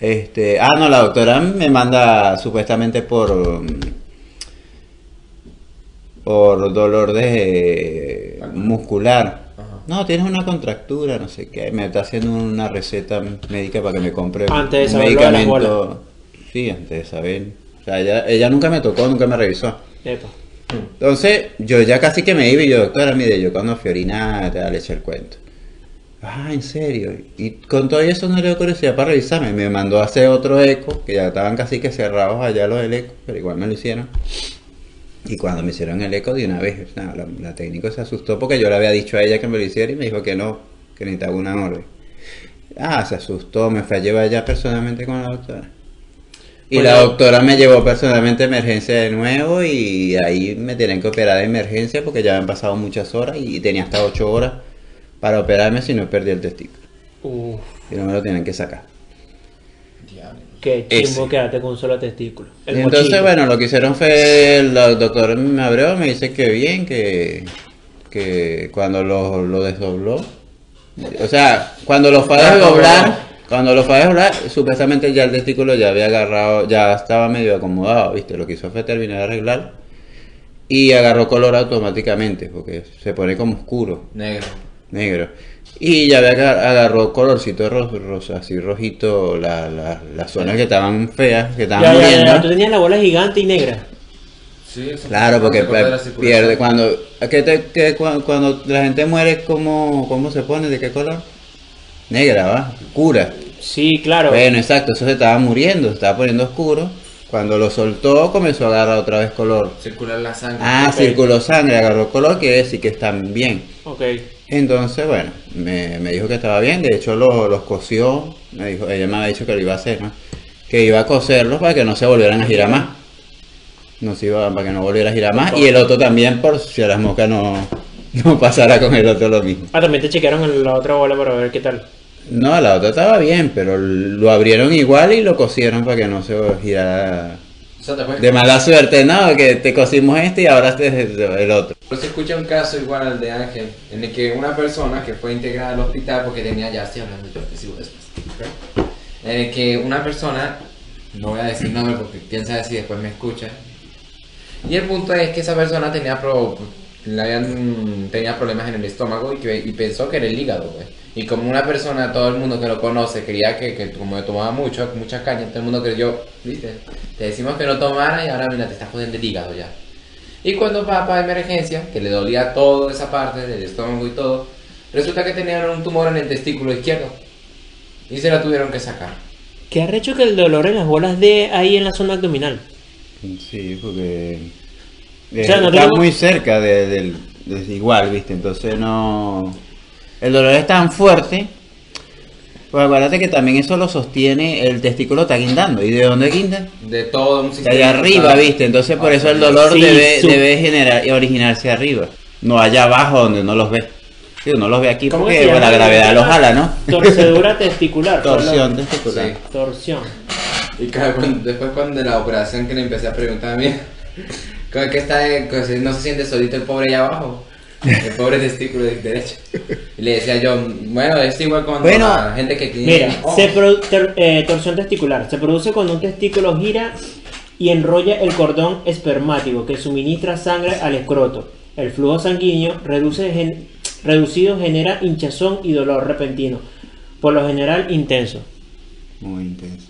S2: este, ah no, la doctora me manda supuestamente por um, por dolor de muscular.
S1: Ajá.
S2: No, tienes una contractura, no sé qué. Me está haciendo una receta médica para que me compre
S3: Antes de
S2: un
S3: lo de las
S2: medicamento. Sí, antes de saber. O sea, ella, ella nunca me tocó, nunca me revisó.
S3: Epa.
S2: Entonces, yo ya casi que me iba y yo, doctora, mire, yo cuando fui a orinar, te le eché el cuento. Ah, ¿en serio? Y con todo eso no le dio curiosidad para revisarme. Me mandó a hacer otro eco, que ya estaban casi que cerrados allá los del eco, pero igual me lo hicieron. Y cuando me hicieron el eco de una vez, la, la técnica se asustó porque yo le había dicho a ella que me lo hiciera y me dijo que no, que necesitaba una orden. Ah, se asustó, me fue a llevar ya personalmente con la doctora. Y
S3: Bueno.
S2: la doctora me llevó personalmente a emergencia de nuevo y ahí me tienen que operar de emergencia porque ya han pasado muchas horas y tenía hasta 8 horas para operarme si no perdí el testículo.
S3: Uf,
S2: Y no me lo tienen que sacar.
S3: Qué chimbo quedarte con un solo testículo. El
S2: entonces,
S3: mochito.
S2: bueno, lo que hicieron fue, el doctor me abrió, me dice que bien, que, que cuando lo, lo desdobló, o sea, cuando lo fue a desdoblar, cuando lo fue a desdoblar, supuestamente ya el testículo ya había agarrado, ya estaba medio acomodado, ¿viste? Lo que hizo fue terminar de arreglar y agarró color automáticamente, porque se pone como oscuro,
S1: Negro.
S2: negro. Y ya había agar- agarró colorcito rosa, rosa así rojito, la- la- las zonas que estaban feas, que estaban
S3: Ya, ya, ya,
S2: muriendo.
S3: ya, tú tenías la bola gigante y negra.
S1: Sí, eso
S2: Claro, porque pierde cuando ¿qué te- qué- cu- cuando la gente muere cómo cómo se pone de qué color? Negra, va, oscura.
S3: Sí, claro.
S2: Bueno, exacto, eso se estaba muriendo, se estaba poniendo oscuro. Cuando lo soltó comenzó a agarrar otra vez color.
S1: Circular la sangre.
S2: Ah,
S3: Ok.
S2: circuló sangre, agarró color, quiere decir que están bien.
S3: Ok.
S2: Entonces, bueno, me, me dijo que estaba bien, de hecho lo- los cosió, me dijo, ella me había dicho que lo iba a hacer, ¿no? Que iba a coserlos para que no se volvieran a girar más. No se iba, para que no volviera a girar más. Y el otro también, por si a las moscas no, no pasara con el otro lo mismo.
S3: Ah, también te chequearon en la otra bola para ver qué tal.
S2: No, la otra estaba bien, pero lo abrieron igual y lo cosieron para que no se girara de mala suerte, ¿no? Que te cosimos este y ahora este es el otro.
S1: Pero se escucha un caso igual al de Ángel, en el que una persona que fue integrada al hospital porque tenía, ya estoy hablando yo, te sigo después, en el que una persona, no voy a decir nombre porque quién sabe si después me escucha, y el punto es que esa persona tenía, pro- le habían, tenía problemas en el estómago y, que, y pensó que era el hígado, pues. Y como una persona, todo el mundo que lo conoce, quería que, que como tomaba mucho, mucha caña, todo el mundo creyó, viste, te decimos que no tomara y ahora mira, te estás jodiendo el hígado ya. Y cuando va para emergencia, que le dolía toda esa parte del estómago y todo, resulta que tenía un tumor en el testículo izquierdo. Y se la tuvieron que sacar.
S3: ¿Qué arrecho que el dolor en las bolas de ahí en la zona abdominal?
S2: Sí, porque
S3: O sea, no
S2: está muy cerca de- del del igual, ¿viste? Entonces no... El dolor es tan fuerte, pues acuérdate que también eso lo sostiene, el testículo está guindando. ¿Y de dónde guinda?
S1: De todo un
S2: De
S1: sistema.
S2: allá arriba, ¿viste? Entonces por eso el dolor
S3: Sí,
S2: debe,
S3: su-
S2: debe generar y originarse arriba, no allá abajo donde uno los ve. Sí, uno los ve aquí
S3: ¿Cómo que
S2: porque bueno, la gravedad los jala, ¿no?
S3: Torcedura testicular.
S2: Torsión testicular.
S1: Sí.
S3: Torsión.
S1: Y claro, cuando- después cuando de la operación que le empecé a preguntar a mí, ¿cómo es que está, eh, no se siente solito el pobre allá abajo? El pobre testículo de- derecho. Y le decía yo, bueno, es igual con
S2: Bueno.
S1: la gente que tiene...
S3: Mira,
S1: oh,
S3: se produ- ter- eh, torsión testicular se produce cuando un testículo gira y enrolla el cordón espermático que suministra sangre al escroto. El flujo sanguíneo reduce gen- reducido genera hinchazón y dolor repentino, por lo general intenso.
S2: Muy intenso.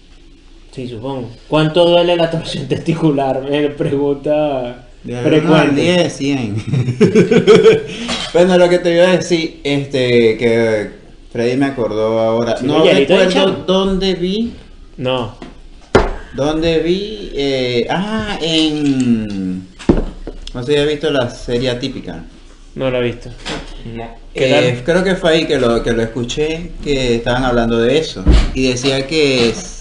S3: Sí, supongo. ¿Cuánto duele la torsión testicular? Me pregunta
S2: De
S3: frecuente.
S2: 10, 100. bueno, lo que te iba a decir, este, que Freddy me acordó ahora.
S3: Sí,
S2: no
S3: oye,
S2: recuerdo dónde vi,
S3: No.
S2: dónde vi, eh, ah, en, no sé si has visto la serie atípica.
S3: No lo he visto.
S1: No.
S3: ¿Qué
S2: Eh,
S3: tal?
S2: creo que fue ahí que lo, que lo escuché, que estaban hablando de eso. Y decía que... es-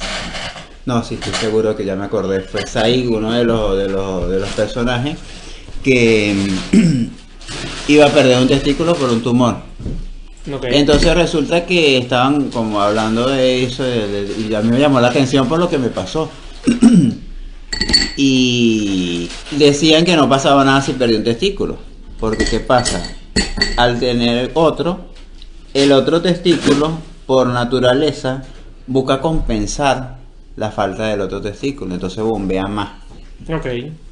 S2: No, sí, estoy seguro que ya me acordé. Fue Saig, uno de los, de los, de los personajes, que iba a perder un testículo por un tumor. Entonces resulta que estaban como hablando de eso de- de- y a mí me llamó la atención por lo que me pasó. y decían que no pasaba nada si perdía un testículo. Porque ¿qué pasa? Al tener otro, el otro testículo por naturaleza busca compensar la falta del otro testículo. Entonces bombea más.
S3: Ok.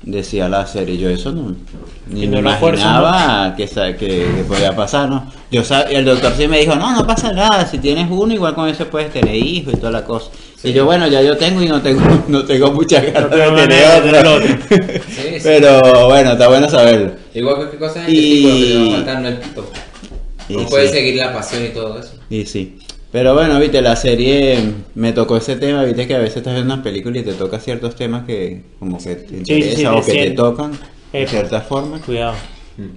S2: Decía la serie, yo eso no, ni
S3: Y
S2: me
S3: no fuerzas,
S2: imaginaba que, que, que podía pasar, ¿no? Yo sab- el doctor sí me dijo, no, no pasa nada, si tienes uno igual con eso puedes tener hijos y toda la cosa. Y yo, bueno, ya yo tengo y no tengo, no tengo muchas ganas
S3: tengo
S2: de tener otro.
S3: otro.
S1: Sí, sí.
S2: Pero bueno, está bueno saberlo.
S1: Igual que qué cosa es el
S2: Y-
S1: testículo que te va a faltar no el pito.
S2: Y
S1: No puedes
S2: sí.
S1: seguir la pasión y todo eso.
S2: Y sí. Pero bueno, viste, la serie me tocó ese tema, viste que a veces estás viendo una película y te toca ciertos temas que como que te interesan
S3: sí,
S2: o que te tocan de cierta forma.
S3: Cuidado.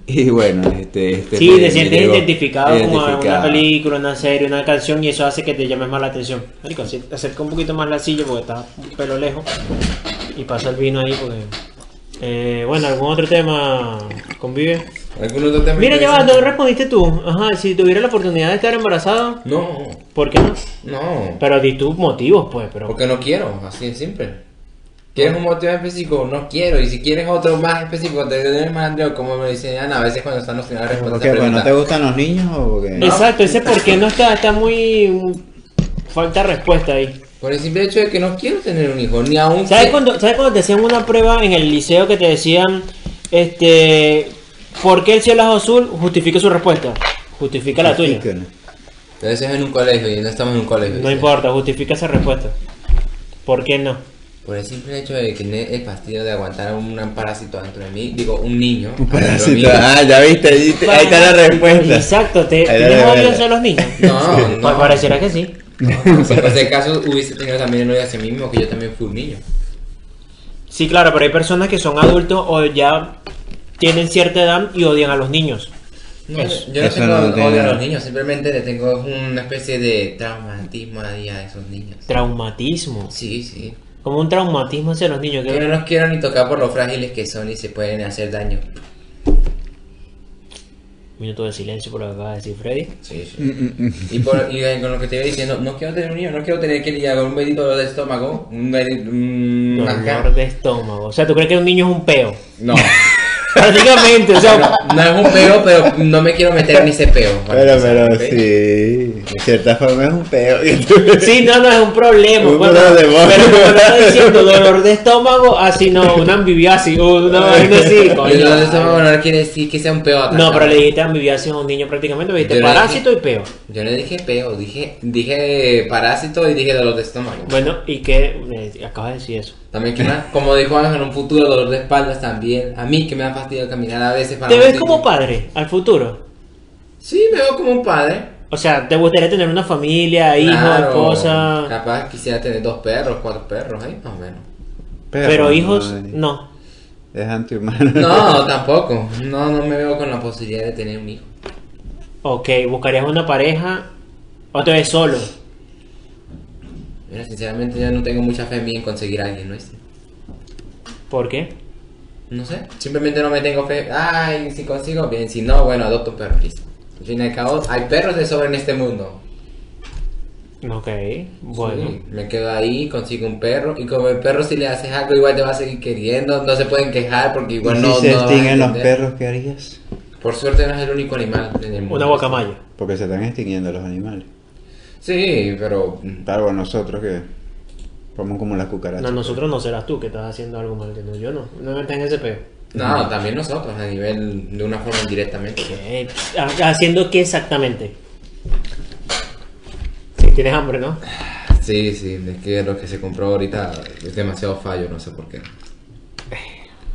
S2: Y bueno, este... este
S3: Sí, te sientes
S2: llegó.
S3: identificado con una
S2: Identificado.
S3: película, una serie, una canción y eso hace que te llames más la atención. Marico, acer- acerca un poquito más la silla porque está un pelo lejos y pasa el vino ahí porque... Eh, bueno, ¿algún otro tema convive?
S1: ¿Algún otro tema
S3: Mira, ya va, no respondiste tú. Ajá, si tuviera la oportunidad de estar embarazado,
S1: No,
S3: ¿por qué no?
S1: no.
S3: Pero di tus motivos, pues, pero...
S1: Porque no quiero, así de simple. ¿Quieres un motivo específico? No quiero. Y si quieres otro más específico, te doy más Andreu, como me dicen Ana, a veces cuando están los finales
S2: ¿Por qué? ¿Pues no te gustan los niños o porque
S1: No.
S3: Exacto, ese por qué no está, está muy... Falta respuesta ahí.
S1: Por el simple hecho de que no quiero tener un hijo, ni aún.
S3: ¿Sabes
S1: que-
S3: cuando, ¿Sabes cuando te hacían una prueba en el liceo que te decían, este, ¿por qué el cielo es azul? Justifica su respuesta. Justifica la tuya.
S1: Eso es en un colegio y no estamos en un colegio.
S3: No
S1: ¿sí?
S3: importa, justifica esa respuesta. ¿Por qué no?
S1: Por el simple hecho de que tener el fastidio de aguantar un parásito dentro de mí, digo, un niño.
S2: Un parásito. Ah, ya viste, ahí, te- ahí está la respuesta.
S3: Exacto, ¿te, ¿tienes odio hacia los niños?
S1: No,
S3: Pues
S1: no.
S3: pareciera que sí.
S1: Si fuese el caso, hubiese tenido también el odio hacia mí mismo, que yo también fui un niño.
S3: Sí, claro, pero hay personas que son adultos o ya tienen cierta edad y odian a los niños.
S1: No,
S3: Eso.
S1: yo no tengo
S2: no
S1: odio a los niños, simplemente le tengo una especie de traumatismo a esos niños.
S3: Traumatismo.
S1: Sí, sí.
S3: Como un traumatismo hacia los niños.
S1: Yo
S3: que
S1: no los quiero ni tocar por lo frágiles que son y se pueden hacer daño.
S3: Minuto de silencio por lo que acaba de decir Freddy.
S1: Sí, sí.
S2: Mm,
S1: Y, por, y con lo que te iba diciendo, no quiero tener un niño, no quiero tener que lidiar con un bendito dolor de estómago, un bendito... un
S3: Dolor de estómago. O sea, ¿tú crees que un niño es un peo?
S1: No.
S3: Prácticamente, o sea...
S1: no, no es un peo, pero no me quiero meter en ese peo.
S2: Pero, pero sí, de cierta forma es un peo.
S3: Sí, no, no, es un problema.
S2: Un
S3: bueno, pero como lo está diciendo, dolor de estómago, así no, una ambibiasis, o una vaina así,
S1: El dolor de estómago no quiere decir que sea un peo atrás.
S3: No, pero le dijiste ambibiasis a un niño prácticamente, me dijiste
S1: Yo le dije-
S3: parásito y peo.
S1: Yo no dije peo, dije, dije parásito y dije dolor de estómago.
S3: Bueno, ¿y qué? Eh, acabas de decir eso.
S1: También que más, como dijo Ángel, un futuro dolor de espaldas también. A mí que me fastidio caminar a veces para
S3: ¿Te ves como padre al futuro?
S1: Sí, me veo como un padre.
S3: O sea, ¿te gustaría tener una familia, hijo,
S1: Claro,
S3: esposa?
S1: Capaz quisiera tener dos perros, cuatro perros, ahí más o menos.
S3: Pero hijos,
S2: no.
S3: no.
S2: Es antihumano.
S1: No, tampoco. No, no me veo con la posibilidad de tener un hijo.
S3: Ok, ¿buscarías una pareja o te ves solo?
S1: Mira, sinceramente yo no tengo mucha fe en mí en conseguir a alguien, ¿no es?
S3: ¿Por qué?
S1: No sé, simplemente no me tengo fe. Ay, si consigo, bien. Si no, bueno, adopto un perro, listo. Al fin y al cabo, hay perros de sobra en este mundo.
S3: Ok, bueno.
S1: Sí, me quedo ahí, consigo un perro. Y como el perro, si le haces algo, igual te va a seguir queriendo. No se pueden quejar porque
S2: ¿Y
S1: igual
S2: si
S1: no.
S2: se
S1: no vas a
S2: extinguen los perros, ¿qué harías?
S1: Por suerte no es el único animal en el mundo.
S3: Una guacamaya.
S2: Porque se están extinguiendo los animales.
S1: Sí, pero.
S2: Claro, nosotros que somos como las cucarachas.
S3: No, nosotros no serás tú que estás haciendo algo mal, que no, yo no. No me metas en ese peo.
S1: No, también nosotros, a nivel de una forma indirectamente. pues.
S3: Eh, ¿Haciendo qué exactamente? Si tienes hambre, ¿no?
S1: Sí, sí, es que lo que se compró ahorita es demasiado fallo, no sé por qué.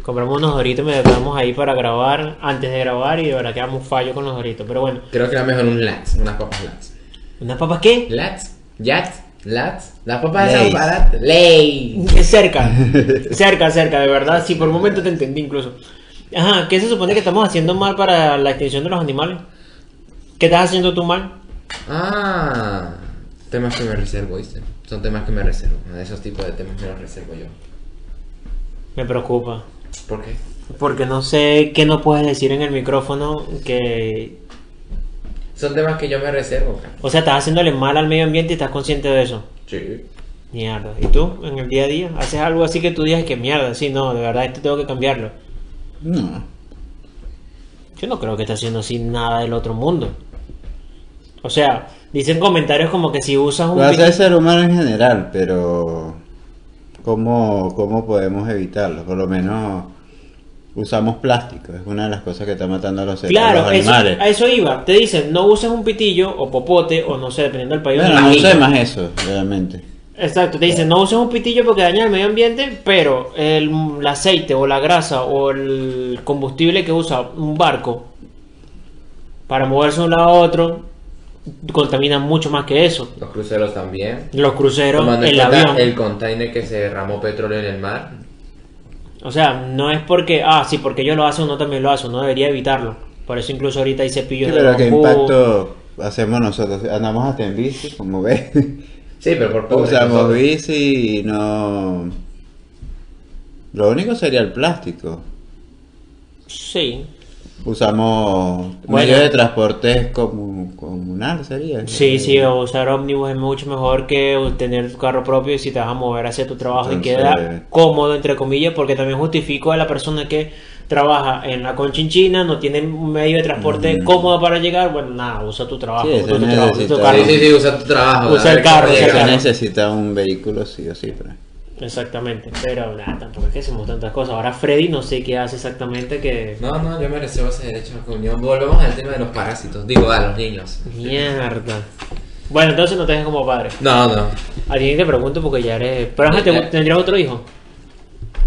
S3: Compramos unos doritos, me quedamos ahí para grabar, antes de grabar, y de verdad quedamos fallo con los doritos. Pero bueno,
S1: Creo que era mejor un Lats, unas papas Lats.
S3: ¿unas papas qué?
S1: Lats, Yats, Lats, las papas
S2: Lays.
S1: esas baratas. Ley.
S3: Cerca, cerca, cerca, de verdad. Sí, por un momento te entendí incluso. Ajá, ¿qué se supone que estamos haciendo mal para la extinción de los animales? ¿Qué estás haciendo tú mal?
S1: Ah, temas que me reservo, ¿viste? Son temas que me reservo. Esos tipos de temas me los reservo yo.
S3: Me preocupa.
S1: ¿Por qué?
S3: Porque no sé qué no puedes decir en el micrófono que...
S1: Son temas que yo me reservo, cara.
S3: O sea, estás haciéndole mal al medio ambiente y estás consciente de eso.
S1: Sí.
S3: Mierda. ¿Y tú, en el día a día, haces algo así que tú digas que mierda? Sí, no, de verdad esto tengo que cambiarlo.
S2: No.
S3: Yo no creo que esté haciendo así nada del otro mundo. O sea, dicen comentarios como que si usas un...
S2: Lo hace el ser humano en general, pero ¿cómo, ¿cómo podemos evitarlo? Por lo menos usamos plástico, es una de las cosas que está matando a los, a
S3: Claro,
S2: los
S3: eso,
S2: animales.
S3: a eso iba. Te dicen, no uses un pitillo o popote o no sé, dependiendo del país.
S2: Bueno, no
S3: vivas.
S2: sé más eso, realmente.
S3: Exacto, te dicen, no uses un pitillo porque daña el medio ambiente, pero el, el aceite o la grasa o el combustible que usa un barco para moverse de un lado a otro contamina mucho más que eso.
S1: Los cruceros también.
S3: Los cruceros,
S1: Tomando
S3: el avión.
S1: el container que se derramó petróleo en el mar.
S3: O sea, no es porque, ah, sí, porque yo lo hace uno también lo hace, uno debería evitarlo. Por eso incluso ahorita hay cepillos
S2: Sí,
S3: de
S2: pero ¿qué impacto hacemos nosotros? Andamos hasta en bici, como ves.
S1: Sí, pero por pobres
S2: Usamos
S1: nosotros.
S2: bici y no... Lo único sería el plástico.
S3: Sí,
S2: Usamos
S3: Bueno.
S2: medio de transporte comu- comunal, sería.
S3: sí, sí, usar ómnibus es mucho mejor que tener tu carro propio y si te vas a mover hacia tu trabajo y queda cómodo, entre comillas, porque también justifico a la persona que trabaja en la conchinchina, no tiene un medio de transporte cómodo para llegar, bueno, nada, usa tu trabajo,
S2: Sí,
S3: usa tu, trabajo, tu carro.
S1: Sí, usa tu trabajo.
S3: Usa el carro, usa el carro.
S2: necesita un vehículo sí o sí. Pero...
S3: Exactamente, pero nada, tampoco es que hacemos tantas cosas. Ahora Freddy no sé qué hace exactamente que...
S1: No, no, yo me reservo ese derecho a comunión. Volvemos al tema de los parásitos. Digo, a los niños.
S3: Mierda. Bueno, entonces no te dejes como padre.
S1: No, no.
S3: A ti te pregunto porque ya eres... Pero ajá, ¿te-
S1: Eh.
S3: ¿tendrías otro hijo?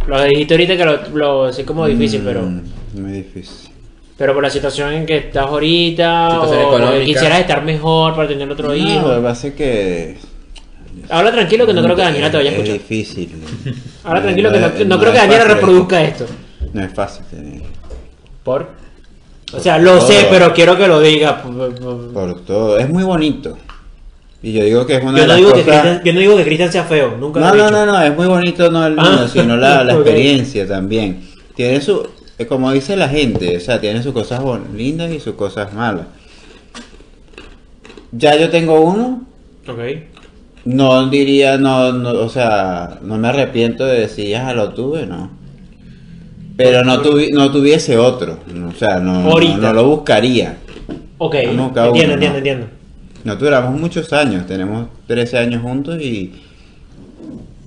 S3: Lo dijiste ahorita que lo, lo sé como difícil, pero...
S2: Mm, Muy difícil.
S3: Pero por la situación en que estás ahorita,
S1: Situación
S3: o quisieras estar mejor para tener otro
S2: No, lo
S3: hijo.
S2: que pasa es que...
S3: Habla tranquilo que no creo que Daniela te vaya a
S2: Es
S3: escuchar.
S2: difícil.
S3: Habla tranquilo que no,
S2: es-
S3: no creo
S2: es
S3: que Daniela reproduzca esto.
S2: No es fácil tener.
S3: ¿Por? O sea, lo
S2: Todo.
S3: sé, pero quiero que lo diga. Por-
S2: todo. Es muy bonito. Y yo digo que es una
S3: Yo
S2: de las
S3: digo que
S2: cosas...
S3: Yo no digo que Cristian sea feo, nunca lo
S2: No,
S3: he
S2: no,
S3: dicho.
S2: no, no, es muy bonito no el
S3: Ah,
S2: niño, sino la, experiencia también. Tiene su, eh, como dice la gente, o sea, tiene sus cosas lindas y sus cosas malas. Ya yo tengo uno,
S3: Ok.
S2: No diría, no, no, o sea, no me arrepiento de decir, ya lo tuve, no. Pero no, tuvi- no tuviese otro, o sea, no, no,
S3: Ahorita.
S2: no lo buscaría.
S3: Ok,
S2: Nunca
S3: entiendo,
S2: uno,
S3: entiendo,
S2: no.
S3: entiendo.
S2: No duramos muchos años, tenemos 13 años juntos y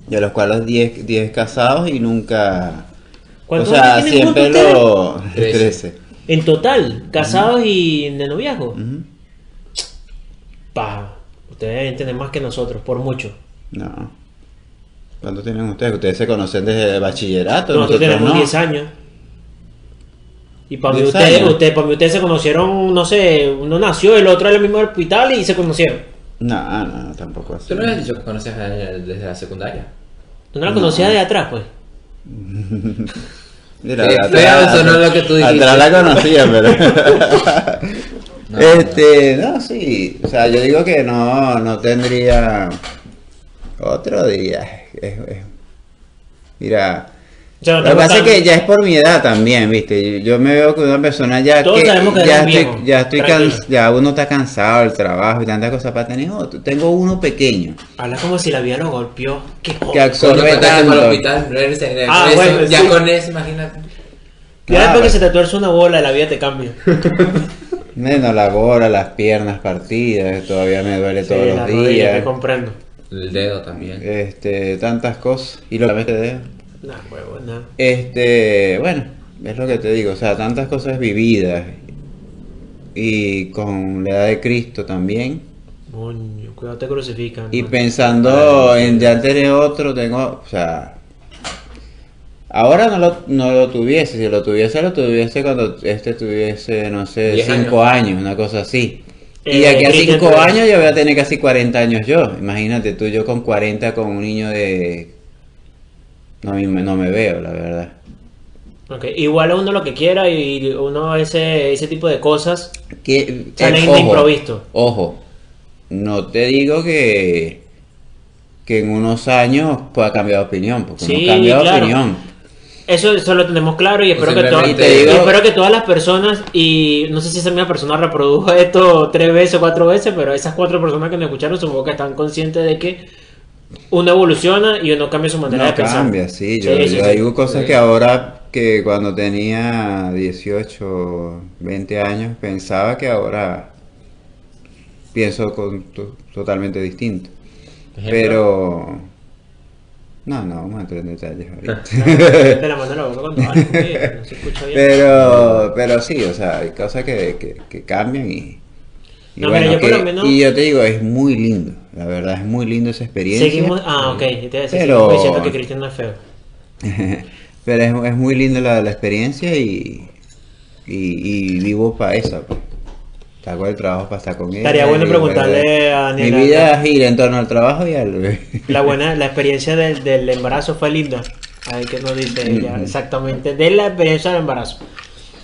S2: de los cuales 10, 10 casados y nunca... O
S3: ¿Cuántos
S2: sea, siempre lo...
S1: Trece.
S2: 13.
S3: En total, casados y de noviazgo. Paja. Ustedes deben tener más que nosotros, por mucho.
S2: No. ¿Cuántos tienen ustedes? Ustedes se conocen desde bachillerato.
S3: Nosotros tenemos
S2: no.
S3: 10 años. Y para mí,
S2: 10
S3: ustedes, ustedes, para mí ustedes se conocieron, no sé, uno nació, el otro en el mismo hospital y se conocieron.
S2: No, no, tampoco así.
S1: ¿Tú no habías dicho que conoces a ella desde la secundaria?
S3: ¿Tú no la conocías de atrás, pues?
S2: Mira,
S1: Eh,
S2: atrás-
S1: feo sonó lo que tú dijiste.
S2: Atrás la conocía, pero.
S1: No,
S2: este, no. sí. O sea, yo digo que no, no tendría otro día. Es- es- Mira.
S3: No
S2: Lo que pasa es que ya es por mi edad también, ¿viste? Yo me veo con una persona ya
S3: Todos
S2: que
S3: sabemos que
S2: ya
S3: eres
S2: estoy,
S3: viejo,
S2: ya estoy can- ya uno está cansado del trabajo y tantas cosas para tener otro. Tengo uno pequeño
S3: Habla como si la vida lo golpeó. Qué
S2: que absorbe
S1: al
S2: tanto.
S1: hospital,
S3: Ah,
S1: eso,
S3: bueno,
S1: ya
S3: sí.
S1: con eso, imagínate.
S3: Ya
S2: Claro.
S3: después que se te tuerce una bola, la vida te cambia.
S2: Menos la bola, las piernas partidas, todavía me duele todos los
S3: la rodilla,
S2: días.
S3: te comprendo.
S1: El dedo también.
S2: Este, tantas cosas. Y lo que te dejo.
S3: Nah, huevo, nah.
S2: Este, bueno, es lo que te digo, o sea, tantas cosas vividas. Y con la edad de Cristo también.
S3: Coño, cuidado, te crucifican.
S2: Y pensando en ya tener otro, tengo, o sea, ahora no lo, no lo tuviese, si lo tuviese, lo tuviese cuando este tuviese, no sé,
S1: Diez
S2: cinco años. una cosa así. Y
S3: Eh,
S2: de aquí a
S3: Cristian,
S2: cinco
S3: tú-
S2: años yo voy a tener casi 40 años yo. Imagínate tú, yo con 40 con un niño de... No, me- no me veo, la verdad.
S3: Ok, Igual a uno lo que quiera y uno ese, ese tipo de cosas
S2: Que,
S3: Salen de improviso.
S2: Ojo, no te digo que, que en unos años pueda cambiar de opinión, porque
S3: Sí,
S2: uno cambia de
S3: claro.
S2: opinión.
S3: Eso, eso lo tenemos claro y espero, que to-
S1: simplemente
S2: te digo-
S3: y espero que todas las personas, y no sé si esa misma persona reprodujo esto tres veces o cuatro veces, pero esas cuatro personas que me escucharon supongo que están conscientes de que uno evoluciona y uno cambia su manera
S2: No
S3: de pensar.
S2: cambia, sí. Yo,
S3: Sí, sí,
S2: yo
S3: sí.
S2: digo cosas
S1: Sí.
S2: que ahora, que cuando tenía 18, 20 años, pensaba que ahora pienso con, to- totalmente distinto.
S1: Ejemplo.
S2: Pero... No, no, vamos a entrar en detalles ahorita.
S3: Te la mando a la boca cuando hablas, porque no se escucha bien.
S2: Pero, pero sí, o sea, hay cosas que, que, que cambian y, y
S3: No, mira,
S2: bueno,
S3: yo por
S2: que-
S3: lo menos-
S2: y yo te digo, es muy lindo, la verdad, es muy lindo esa experiencia.
S3: Seguimos, ah, ok, te iba a decir,
S2: Pero-
S3: seguimos diciendo que Cristian no es feo.
S2: pero es, es muy lindo la, la experiencia y, y, y vivo para eso. pues. Hago el trabajo para estar con ella.
S3: Estaría bueno preguntarle
S2: bueno,
S3: a
S2: Mi
S3: Nela-
S2: vida gira en torno al trabajo y al bebé.
S3: La buena, la experiencia del, del embarazo fue linda. Ahí que nos dice ella, exactamente, de la experiencia del embarazo.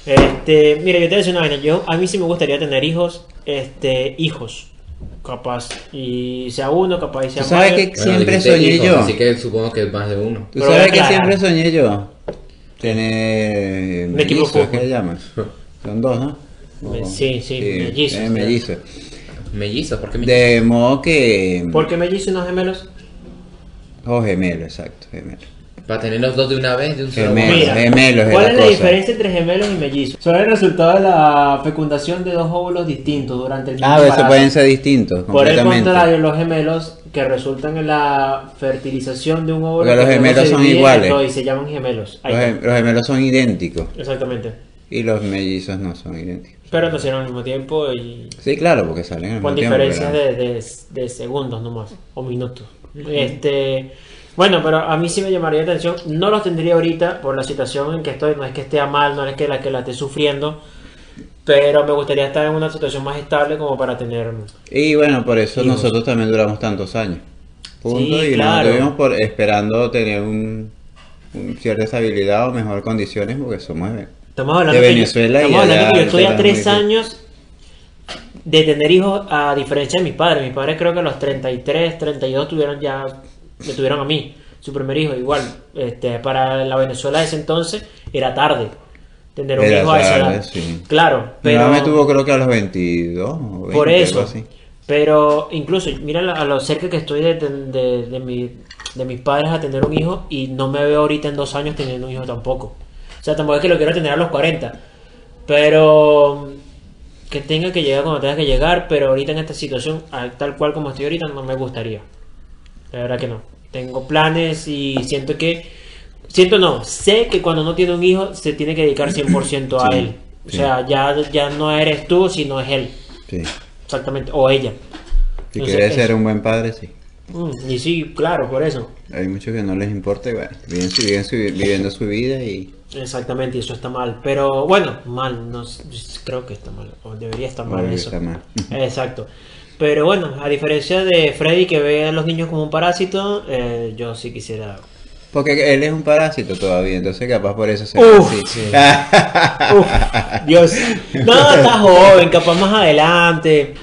S3: Este, mira, yo te voy a decir una vaina, yo a mí sí me gustaría tener hijos, este, hijos, capaz, y sea uno, capaz y sea
S2: ¿Tú sabes
S3: más.
S2: que- Siempre
S1: dijiste
S2: soñé
S1: hijos,
S2: yo.
S1: Así que supongo que es más de uno.
S2: ¿Tú
S3: Pero
S2: sabes
S3: a
S2: que siempre soñé yo? Tener mellizos,
S3: fútbol.
S2: ¿qué se llaman? Son dos, ¿no?
S3: Me- sí, sí, mellizos,
S2: eh, mellizos.
S1: Mellizos, ¿por qué mellizos?
S2: De modo que...
S3: ¿Por qué me hice unos gemelos?
S2: O gemelo, exacto, gemelo.
S1: Para tener los dos de una vez, de un solo
S2: Gemelos.
S3: Mira,
S2: gemelos
S3: ¿cuál es la
S2: cosa.
S3: diferencia entre gemelos y mellizos? Son el resultado de la fecundación de dos óvulos distintos durante el mismo
S2: Ah, a veces
S3: embarazo.
S2: pueden ser distintos,
S3: Por el contrario, los gemelos que resultan en la fertilización de un óvulo
S2: Porque los gemelos son iguales.
S3: Y se llaman gemelos.
S2: Gem- los gemelos son idénticos
S3: Exactamente.
S2: y los mellizos no son idénticos.
S3: Pero nacieron al mismo tiempo y
S2: Sí, claro, porque salen al
S3: con
S2: mismo tiempo,
S3: diferencias de, de- de segundos nomás o minutos. Este, bueno, pero a mí sí me llamaría la atención. No los tendría ahorita por la situación en que estoy. No es que esté a mal, no es que la que la esté sufriendo. Pero me gustaría estar en una situación más estable como para tener.
S2: Y bueno, por eso
S3: Hijos.
S2: nosotros también duramos tantos años. Punto.
S3: Sí,
S2: y
S3: claro.
S2: nos por esperando tener un, un cierta estabilidad o mejor condiciones porque somos
S3: Estamos hablando,
S2: de
S3: que yo-
S2: Venezuela
S3: estamos hablando que yo estoy a tres años de tener hijos a diferencia de mis padres. Mis padres creo que a los 33, 32 tuvieron ya, me tuvieron a mí, su primer hijo. Igual, este, para la Venezuela de ese entonces era tarde tener un
S2: Era
S3: hijo a esa edad.
S2: sí.
S3: Claro,
S2: Mi
S3: pero
S2: mamá me tuvo creo que a los 22 o 20,
S3: por
S2: algo
S3: eso.
S2: así.
S3: Pero incluso, mira a lo cerca que estoy de, de, de mi- de mis padres a tener un hijo y no me veo ahorita en dos años teniendo un hijo tampoco. O sea, tampoco es que lo quiero tener a los 40. Pero que tenga que llegar cuando tenga que llegar, pero ahorita en esta situación, tal cual como estoy ahorita, no me gustaría. La verdad que no. Tengo planes y siento que... Siento no, sé que cuando uno tiene un hijo se tiene que dedicar 100% a
S2: Sí,
S3: él. O
S2: sí.
S3: sea, ya, ya no eres tú, sino es él.
S2: Sí.
S3: Exactamente, o ella.
S2: Si
S3: Entonces,
S2: quieres ser un buen padre, sí.
S3: Mm, y sí, claro, por eso.
S2: Hay muchos que no les importa y bueno, viven su- viven su- viviendo su vida y
S3: Exactamente, y eso está mal. Pero bueno, mal, no creo que está mal, o debería estar mal
S2: Obvio
S3: eso.
S2: está mal.
S3: Exacto. Pero bueno, a diferencia de Freddy que ve a los niños como un parásito, eh, yo sí quisiera...
S2: Porque él es un parásito todavía, entonces capaz por eso se
S3: Uf,
S2: así.
S1: sí.
S3: Uf, Dios. No, está joven, capaz más adelante.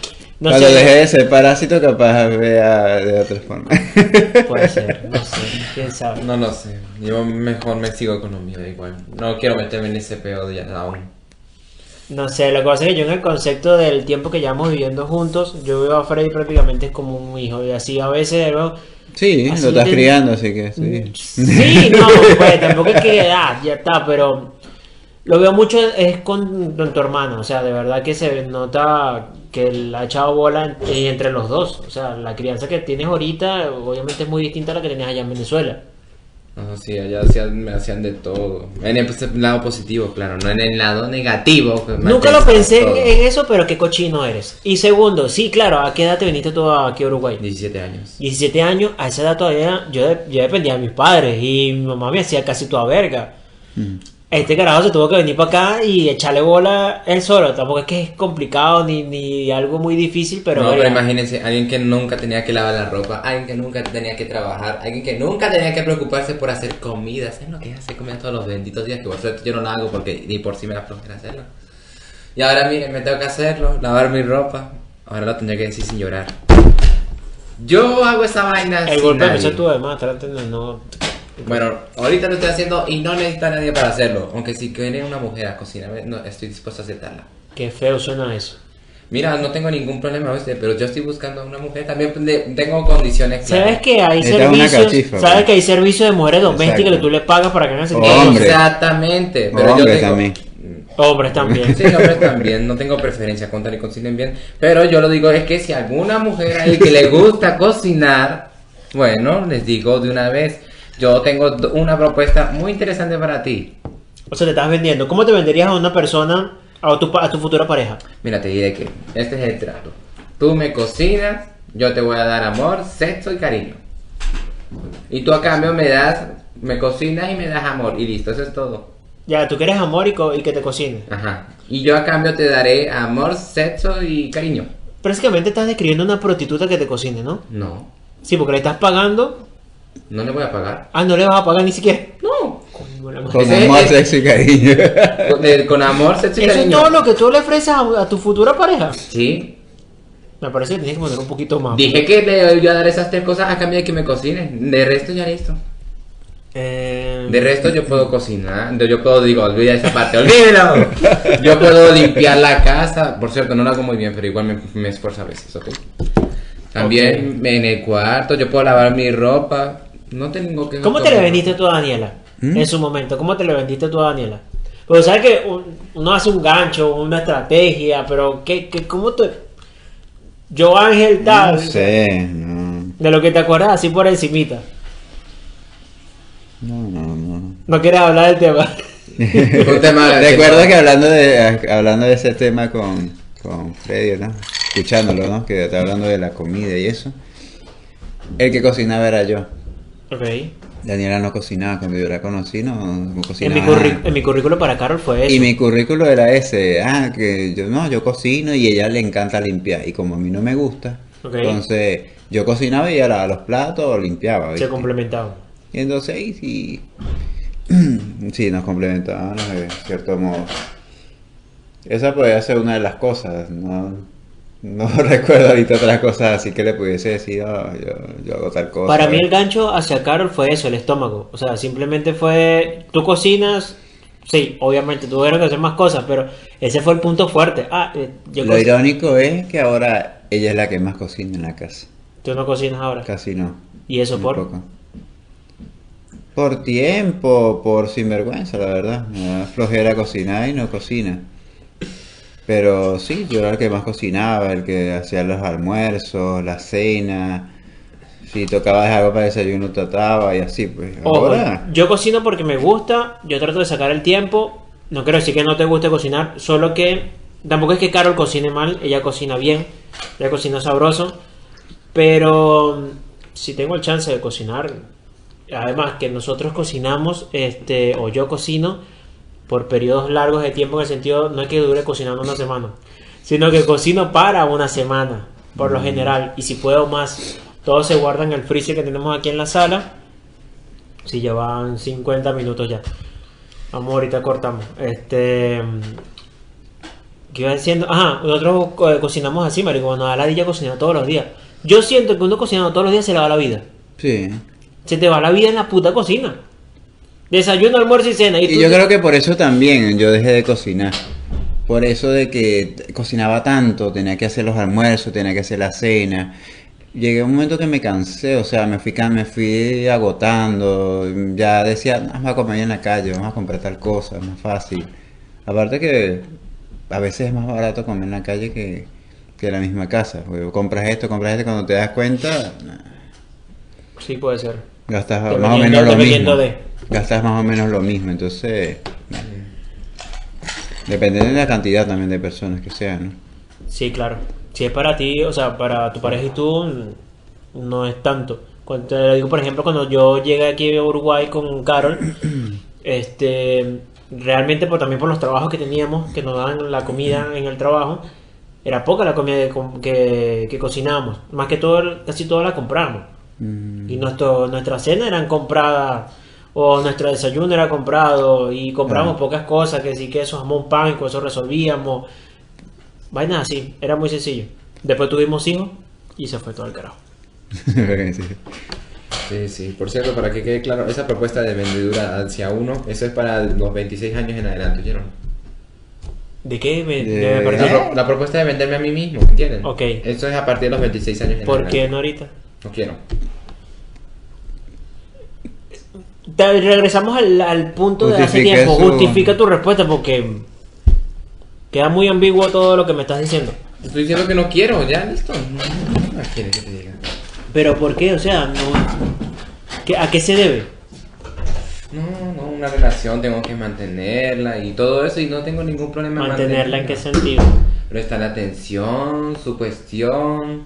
S3: No
S2: Cuando
S3: sé.
S2: deje de ser parásito, capaz vea de otra forma.
S3: Puede ser, no sé, quién sabe.
S1: No lo sé. Yo mejor me sigo con lo mío, igual. No quiero meterme en ese pedo de ya aún.
S3: No sé, lo que pasa es que yo en el concepto del tiempo que llevamos viviendo juntos, yo veo a Freddy prácticamente como un hijo. Y así a veces veo.
S2: Sí, lo estás
S3: te-
S2: criando, así que sí.
S3: Sí, no, pues tampoco es que ah, ya está, pero lo veo mucho es con, con tu hermano. O sea, de verdad que se nota que le ha echado bola en- y entre los dos. O sea, la crianza que tienes ahorita, obviamente es muy distinta a la que tenías allá en Venezuela.
S1: No, sí, allá hacían, me hacían de todo. En el pues, lado positivo, claro, no en el lado negativo. me
S3: Nunca lo pensé en,
S1: todo.
S3: en eso, pero qué cochino eres. Y segundo, sí, claro, ¿a qué edad te viniste tú aquí a Uruguay?
S1: 17 años.
S3: 17 años, a esa edad todavía yo, yo dependía de mis padres y mi mamá me hacía casi toda verga.
S2: Mm.
S3: Este carajo se tuvo que venir para acá y echarle bola él solo. Tampoco es que es complicado ni, ni algo muy difícil, pero.
S1: no, pero imagínense, alguien que nunca tenía que lavar la ropa, alguien que nunca tenía que trabajar, alguien que nunca tenía que preocuparse por hacer comida. ¿Saben lo que es hacer comida todos los benditos días? Que por suerte yo no lo hago porque ni por sí me da flojera hacerlo. Y ahora miren, me tengo que hacerlo, lavar mi ropa. Ahora lo tendría que decir sin llorar. Yo hago esa vaina
S3: El
S1: sin
S3: golpe empezó tú además, traten de no.
S1: Bueno, ahorita lo estoy haciendo y no necesito a nadie para hacerlo. Aunque si quiere una mujer a cocinarme, no, estoy dispuesto a aceptarla.
S3: Qué feo suena eso.
S1: Mira, no tengo ningún problema, ¿viste? Pero yo estoy buscando a una mujer. También de- tengo condiciones
S3: ¿Sabes
S1: claras.
S3: que hay
S2: Esta es una
S3: servicios?
S2: cachifa,
S3: ¿Sabes
S2: pues.
S3: que hay servicios de mujeres domésticas
S2: Exacto.
S3: que tú le pagas para que hagan ese
S2: O
S3: tipo de
S2: hombre.
S1: Exactamente. Pero yo
S2: Hombre
S1: tengo...
S2: también.
S3: Hombres también.
S1: Sí, hombres también. No tengo preferencia con tal y cocinen bien. Pero yo lo digo es que si alguna mujer ahí que le gusta cocinar, bueno, les digo de una vez. Yo tengo una propuesta muy interesante para ti.
S3: O sea, te estás vendiendo. ¿Cómo te venderías a una persona, a tu, a tu futura pareja?
S1: Mira, te diré que este es el trato. Tú me cocinas, yo te voy a dar amor, sexo y cariño. Y tú a cambio me das, me cocinas y me das amor. Y listo, eso es todo.
S3: Ya, tú quieres amor y, co- y que te cocine.
S1: Ajá. Y yo a cambio te daré amor, sexo y cariño.
S3: Básicamente estás describiendo una prostituta que te cocine, ¿no?
S1: No,
S3: Sí, porque le estás pagando.
S1: No le voy a pagar.
S3: Ah, no le vas a pagar ni siquiera.
S1: No.
S2: Con
S1: Ese
S2: amor,
S1: es-
S2: sexo y cariño.
S1: Con, con amor, sexo y
S3: Eso es
S1: cariño.
S3: todo lo que tú le ofreces a, a tu futura pareja.
S1: Sí.
S3: Me parece que tienes que poner un poquito más.
S1: Dije que le voy a dar esas tres cosas a cambio de que me cocinen. De resto ya listo.
S3: Eh,
S1: De resto yo puedo cocinar, yo- yo puedo, digo, olvida esa parte, olvídelo. Yo puedo limpiar la casa, por cierto, no lo hago muy bien, pero igual me, me esfuerzo a veces, ¿ok? También en el cuarto, yo puedo lavar mi ropa, no tengo que...
S3: ¿Cómo te le vendiste tú a Daniela?
S2: ¿Mm?
S3: En su momento, ¿cómo te le vendiste tú a Daniela? Porque sabes que un- uno hace un gancho, una estrategia, pero ¿qué, qué, ¿cómo te...? Yo Ángel tal,
S2: No sé, no.
S3: de lo que te acuerdas así por encimita.
S2: No, no, no.
S3: No quieres hablar del tema.
S1: Un tema-
S2: Recuerdo que hablando de hablando de ese tema con, con Freddy, ¿no? Escuchándolo, ¿no? Que está hablando de la comida y eso. El que cocinaba era yo.
S3: ok.
S2: Daniela no cocinaba, cuando yo la conocí no, no
S3: En
S2: cocinaba.
S3: mi, en mi currículo para Carol fue eso.
S2: Y mi currículo era ese, ah, que yo no, yo cocino y a ella le encanta limpiar. Y como a mí no me gusta,
S3: Ok.
S2: entonces yo cocinaba y ella lavaba los platos o limpiaba.
S3: Se complementaban.
S2: Y entonces ahí sí, sí, nos complementábamos de cierto modo. Esa podría ser una de las cosas, no, no recuerdo ahorita otras cosas así que le pudiese decir, "Ah, yo, yo hago tal cosa.
S3: Para mí el gancho hacia Carol fue eso, el estómago. O sea, simplemente fue, tú cocinas, sí, obviamente tuvieron que hacer más cosas, pero ese fue el punto fuerte. Ah, eh, yo
S2: Lo
S3: co-
S2: irónico es que ahora ella es la que más cocina en la casa,
S3: tú no cocinas ahora.
S2: casi no.
S3: ¿Y eso por?
S2: poco. Por tiempo, por sinvergüenza, la verdad. Me da flojera cocinar y no cocina. Pero sí, yo era el que más cocinaba, el que hacía los almuerzos, la cena. Si tocaba dejar algo para desayuno, trataba y así, pues.
S3: Ojo,
S2: Ahora,
S3: yo cocino porque me gusta, yo trato de sacar el tiempo. No quiero decir que no te guste cocinar, solo que tampoco es que Carol cocine mal, ella cocina bien, ella cocina sabroso. Pero mm, si tengo el chance de cocinar, además que nosotros cocinamos, este, o yo cocino por periodos largos de tiempo en el sentido, no es que dure cocinando una semana, sino que cocino para una semana, por lo general, y si puedo más, todo se guarda en el freezer que tenemos aquí en la sala. Si llevan 50 minutos ya. Vamos, ahorita cortamos. Este. mm, ¿Qué iba diciendo? Ajá, nosotros eh, cocinamos así, marico. Cuando da la dilla cocina todos los días. Yo siento que uno cocinando todos los días se le va la vida.
S2: sí.
S3: Se te va la vida en la puta cocina. Desayuno, almuerzo y cena. Y,
S2: Y yo creo que por eso también yo dejé de cocinar. Por eso de que cocinaba tanto, tenía que hacer los almuerzos, tenía que hacer la cena. Llegué a un momento que me cansé, o sea, me fui, me fui agotando. Ya decía, "No, vamos a comer en la calle, vamos a comprar tal cosa, es más fácil. Aparte que a veces es más barato comer en la calle que, que en la misma casa. porque compras esto, compras esto, cuando te das cuenta, nah,
S3: Sí, puede ser.
S2: gastas más o menos lo mismo.
S3: de.
S2: Gastas más o menos lo mismo, entonces... bueno. Depende de la cantidad también de personas que sean, ¿no?
S3: Sí, claro. Si es para ti, o sea, para tu pareja y tú, no es tanto. Cuando te lo digo, por ejemplo, cuando yo llegué aquí a Uruguay con Carol, este, realmente por, también por los trabajos que teníamos, que nos daban la comida en el trabajo, era poca la comida que, com- que, que cocinábamos. Más que todo, casi toda la compramos.
S2: Mm.
S3: Y nuestro, nuestra cena eran compradas, o nuestro desayuno era comprado, y compramos pocas cosas, que sí, que eso, jamón, pan, y con eso resolvíamos. Vainas así, era muy sencillo. Después tuvimos hijos, y se fue todo el carajo.
S2: Sí.
S1: Sí, sí. Por cierto, para que quede claro, esa propuesta de vendedura hacia uno, eso es para los 26 años en adelante, ¿oyeron?
S3: ¿De qué me,
S2: De-
S3: me?
S1: La, la propuesta de venderme a mí mismo, ¿entienden?
S3: Ok.
S1: Eso es a partir de los 26 años en
S3: ¿Por
S1: adelante.
S3: qué no ahorita?
S1: No quiero.
S3: Te- regresamos al, al punto de hace tiempo.
S2: su-
S3: Justifica tu respuesta porque queda muy ambiguo todo lo que me estás diciendo.
S1: Estoy diciendo que no quiero, ya, listo. No, no quieres que te diga.
S3: Pero ¿por qué? O sea, no... ¿qué- ¿a qué se debe?
S1: No, no, una relación tengo que mantenerla y todo eso y no tengo ningún problema en
S3: Mantenerla en qué sentido.
S1: Prestar atención, su cuestión.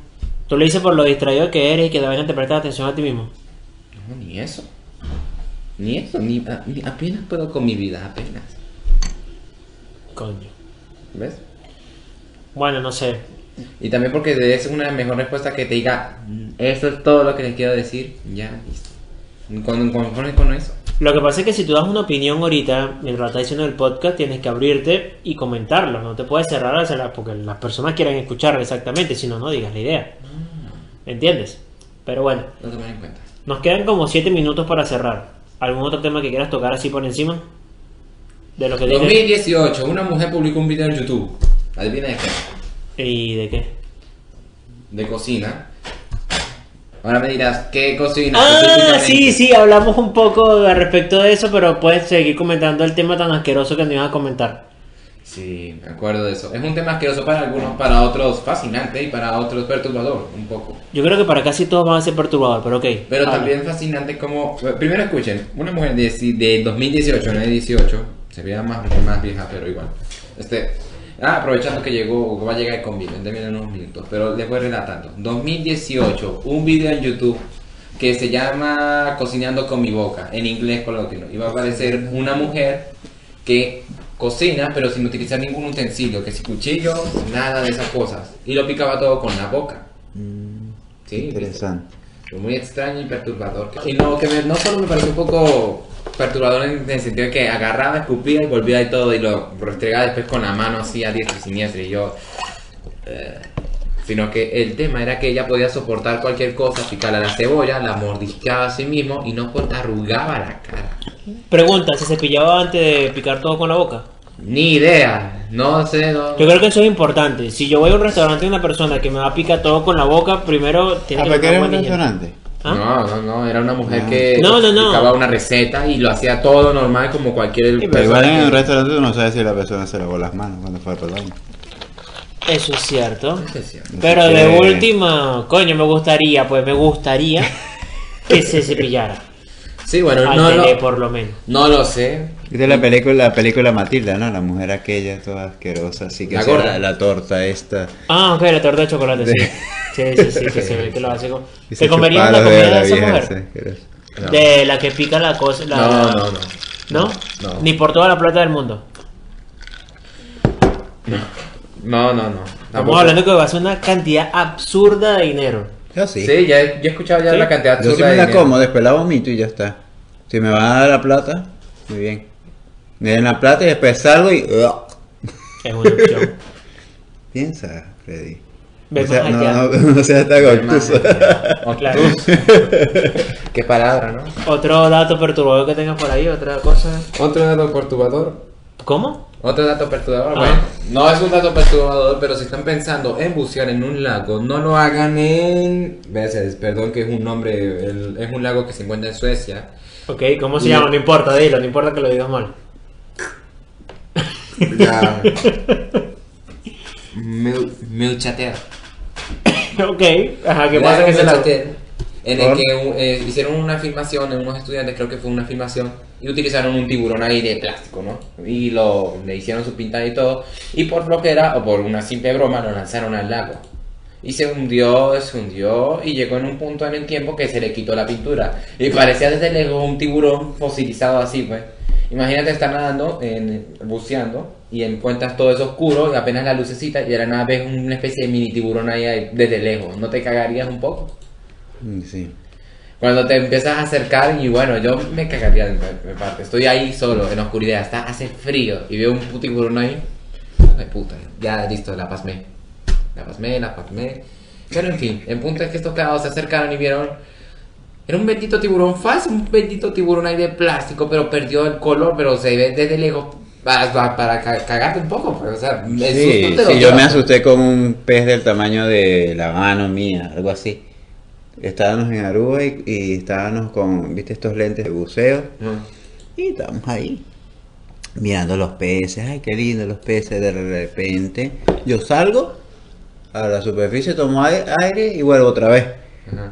S3: Tú lo dices por lo distraído que eres y que de vaina te prestas atención a ti mismo.
S1: No, ni eso. Ni eso, ni, a- ni- apenas puedo con mi vida, apenas.
S3: Coño.
S1: ¿Ves?
S3: Bueno, no sé.
S1: Y también porque es una mejor respuesta que te diga, "Mm, eso es todo lo que les quiero decir, ya, listo. Con, con, con eso.
S3: Lo que pasa es que si tú das una opinión ahorita, mientras estás diciendo en el podcast, tienes que abrirte y comentarlo. No te puedes cerrar a la- porque las personas quieren escuchar exactamente, si no, no digas la idea. ¿Entiendes? Pero bueno,
S1: Lo en cuenta.
S3: nos quedan como 7 minutos para cerrar. ¿Algún otro tema que quieras tocar así por encima? De lo que dije.
S1: 2018, una mujer publicó un video en YouTube. Adivina de qué.
S3: ¿Y de qué?
S1: De cocina. Ahora me dirás, ¿qué cocina?
S3: Ah, sí, sí, hablamos un poco al respecto de eso, pero puedes seguir comentando el tema tan asqueroso que nos ibas a comentar.
S1: Sí, me acuerdo de eso. Es un tema asqueroso para algunos, para otros fascinante y para otros perturbador, un poco.
S3: Yo creo que para casi todos van a ser perturbador, pero ok.
S1: Pero
S3: habla.
S1: también fascinante como... Primero escuchen, una mujer de, de 2018, no de 18, se veía más, más vieja, pero igual. Este, ah, aprovechando que llegó, va a llegar el convivio, déjenme unos minutos, pero les voy relatando. 2018, un video en YouTube que se llama Cocinando con mi boca, en inglés coloquenlo. Y va a aparecer una mujer que cocina, pero sin utilizar ningún utensilio, que si cuchillo, nada de esas cosas. Y lo picaba todo con la boca. Sí,
S2: Interesante.
S1: fue muy extraño y perturbador. Y no, que me- no solo me pareció un poco perturbador en el sentido de que agarraba, escupía y volvía y todo y lo restregaba después con la mano así a diestra y siniestra y yo... eh, sino que el tema era que ella podía soportar cualquier cosa, picarle a la cebolla, la mordisqueaba a sí mismo y no arrugaba la cara.
S3: Pregunta, ¿se cepillaba antes de picar todo con la boca?
S1: Ni idea, no sé, no...
S3: Yo creo que eso es importante. Si yo voy a un restaurante y una persona que me va a picar todo con la boca, primero tiene
S2: ¿A
S3: que
S2: qué era un restaurante?
S3: ¿Ah?
S1: No, no, no, era una mujer
S2: Ah.
S1: que
S3: No, no, no.
S1: explicaba una receta y lo hacía todo normal como cualquier
S2: Sí, pero igual en un restaurante tú no sabes si la persona se lavó las manos cuando fue el baño.
S3: Eso es cierto.
S1: Eso es cierto.
S3: Pero de
S2: que-
S3: última, coño, me gustaría, pues me gustaría que se cepillara.
S1: Sí, bueno,
S3: Al
S1: no
S3: tele,
S1: lo,
S3: por lo menos.
S1: no lo sé.
S2: Viste la película, la película Matilda, ¿no? La mujer aquella toda asquerosa, así que
S1: La
S2: la, la torta esta.
S3: Ah, ok, la torta de chocolate, sí. Sí, sí, sí, que se ve que lo hace con... ¿Te
S2: se
S3: comerías una comida de
S2: la
S3: esa
S2: vieja
S3: mujer?
S1: No.
S3: De la que pica la cosa. La...
S1: No, no, no.
S3: ¿No?
S1: No.
S3: Ni por toda la plata del mundo.
S1: No, no, no.
S3: Estamos hablando que va a ser una cantidad absurda de dinero.
S2: Yo sí.
S1: Sí, ya he, yo he escuchado ya
S3: Sí.
S1: la cantidad
S2: Yo sí
S1: absurda
S2: me
S1: de
S2: la
S1: dinero.
S2: como, después la vomito y ya está. Si me van a dar la plata, muy bien. Me den la plata y después salgo y...
S3: Es una opción.
S2: Piensa, Freddy.
S3: Ve
S2: O sea, no,
S3: allá.
S2: no, no seas tan obtuso.
S3: Claro.
S1: Qué palabra, ¿no?
S3: Otro dato perturbador que tengas por ahí, otra cosa.
S1: Otro dato perturbador.
S3: ¿Cómo?
S1: Otro dato perturbador.
S3: Ah.
S1: Bueno, no es un dato perturbador, pero si están pensando en bucear en un lago, no lo hagan en. Veces, perdón que es un nombre, el- es un lago que se encuentra en Suecia.
S3: Ok, ¿cómo se
S1: Y-
S3: llama? No importa, dilo, no importa que lo digas mal.
S1: Ya. Mil- Milchater.
S3: ok, ajá, ¿qué pasa en ese lago?
S1: En el que eh, hicieron una filmación, en unos estudiantes, creo que fue una filmación, y utilizaron un tiburón ahí de plástico, ¿no? Y lo, le hicieron su pintada y todo, y por lo que era, o por una simple broma, lo lanzaron al lago. Y se hundió, se hundió y llegó en un punto en el tiempo que se le quitó la pintura. Y parecía desde lejos un tiburón fosilizado así, pues. Imagínate estar nadando, en, buceando, y encuentras todo eso oscuro y apenas la lucecita y de la nada ves una especie de mini tiburón ahí desde lejos. ¿No te cagarías un poco?
S2: Sí.
S1: Cuando te empiezas a acercar y bueno, yo me cagaría de de parte. Estoy ahí solo, en oscuridad, está, hace frío y veo un tiburón ahí. Ay puta, ya listo, la pasmé. La pasmé, la pasmé. Pero en fin, el punto es que estos cagados se acercaron y vieron. Era un bendito tiburón falso, un bendito tiburón ahí de plástico, pero perdió el color, pero se ve desde lejos para, para- para ca- cagarte un poco, pues, o sea,
S2: Sí, sí, yo me asusté con un pez del tamaño de la mano mía, algo así. Estábamos en Aruba y, y estábamos con, viste, estos lentes de buceo. Y estábamos ahí, mirando los peces. Ay, qué lindo los peces. De repente, yo salgo a la superficie, tomo ai- aire y vuelvo otra vez.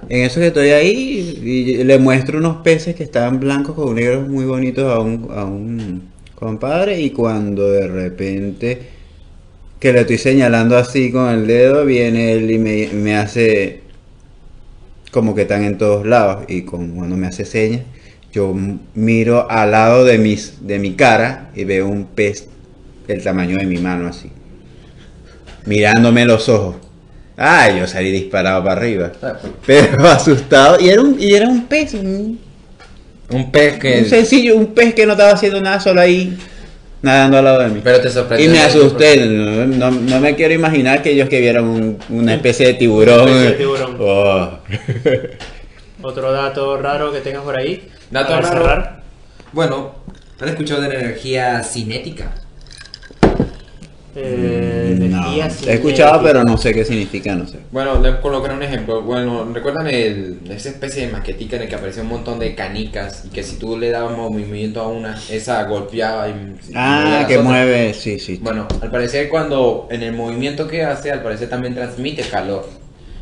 S2: En eso que estoy ahí, y le muestro unos peces que estaban blancos con negros muy bonitos a un, a un compadre. Y cuando de repente, que le estoy señalando así con el dedo, viene él y me, me hace como que están en todos lados. Y con- cuando me hace señas, yo miro al lado de, mis, de mi cara y veo un pez del tamaño de mi mano así. Mirándome los ojos. Ay, yo salí disparado para arriba. Pero asustado. Y era un, y era un pez. Un,
S1: Un pez que.
S2: un sencillo, un pez que no estaba haciendo nada solo ahí. Nadando al lado de mí.
S1: Pero te sorprendió.
S2: Y me asusté. No, no- no me quiero imaginar que ellos que vieran un- una especie de tiburón.
S3: Una especie de tiburón.
S2: Oh.
S3: Otro dato raro que tengas por ahí.
S1: Dato raro.
S3: cerrar.
S1: Bueno, ¿han escuchado de la energía cinética?
S3: Eh,
S2: No,
S3: energía
S2: he escuchado,
S3: cinética.
S2: pero no sé qué significa, no sé.
S1: Bueno, les colocaré un ejemplo. Bueno, ¿recuerdan el, esa especie de maquetica en el que aparecía un montón de canicas y que si tú le dabas movimiento a una, esa golpeaba y...
S2: Ah, que
S1: otras?
S2: mueve, sí, sí.
S1: Bueno, al parecer cuando en el movimiento que hace, al parecer también transmite calor.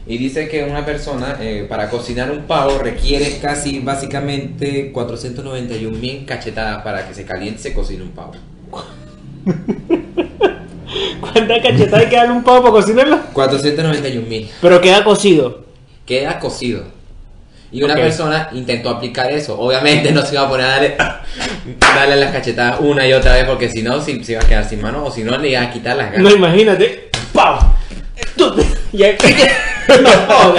S1: Y dice que una persona eh, para cocinar un pavo requiere casi básicamente 491 mil cachetadas para que se caliente y se cocine un pavo.
S3: ¿Cuántas cachetadas hay que darle un pavo para cocinarlo?
S1: 491 mil.
S3: Pero queda cocido.
S1: queda cocido. Y una persona intentó aplicar eso. Obviamente no se iba a poner a darle, darle las cachetadas una y otra vez porque si no si- se iba a quedar sin mano o si no le iba a quitar las
S3: No,
S1: ganas.
S3: imagínate. ¡Pau! Ya, no.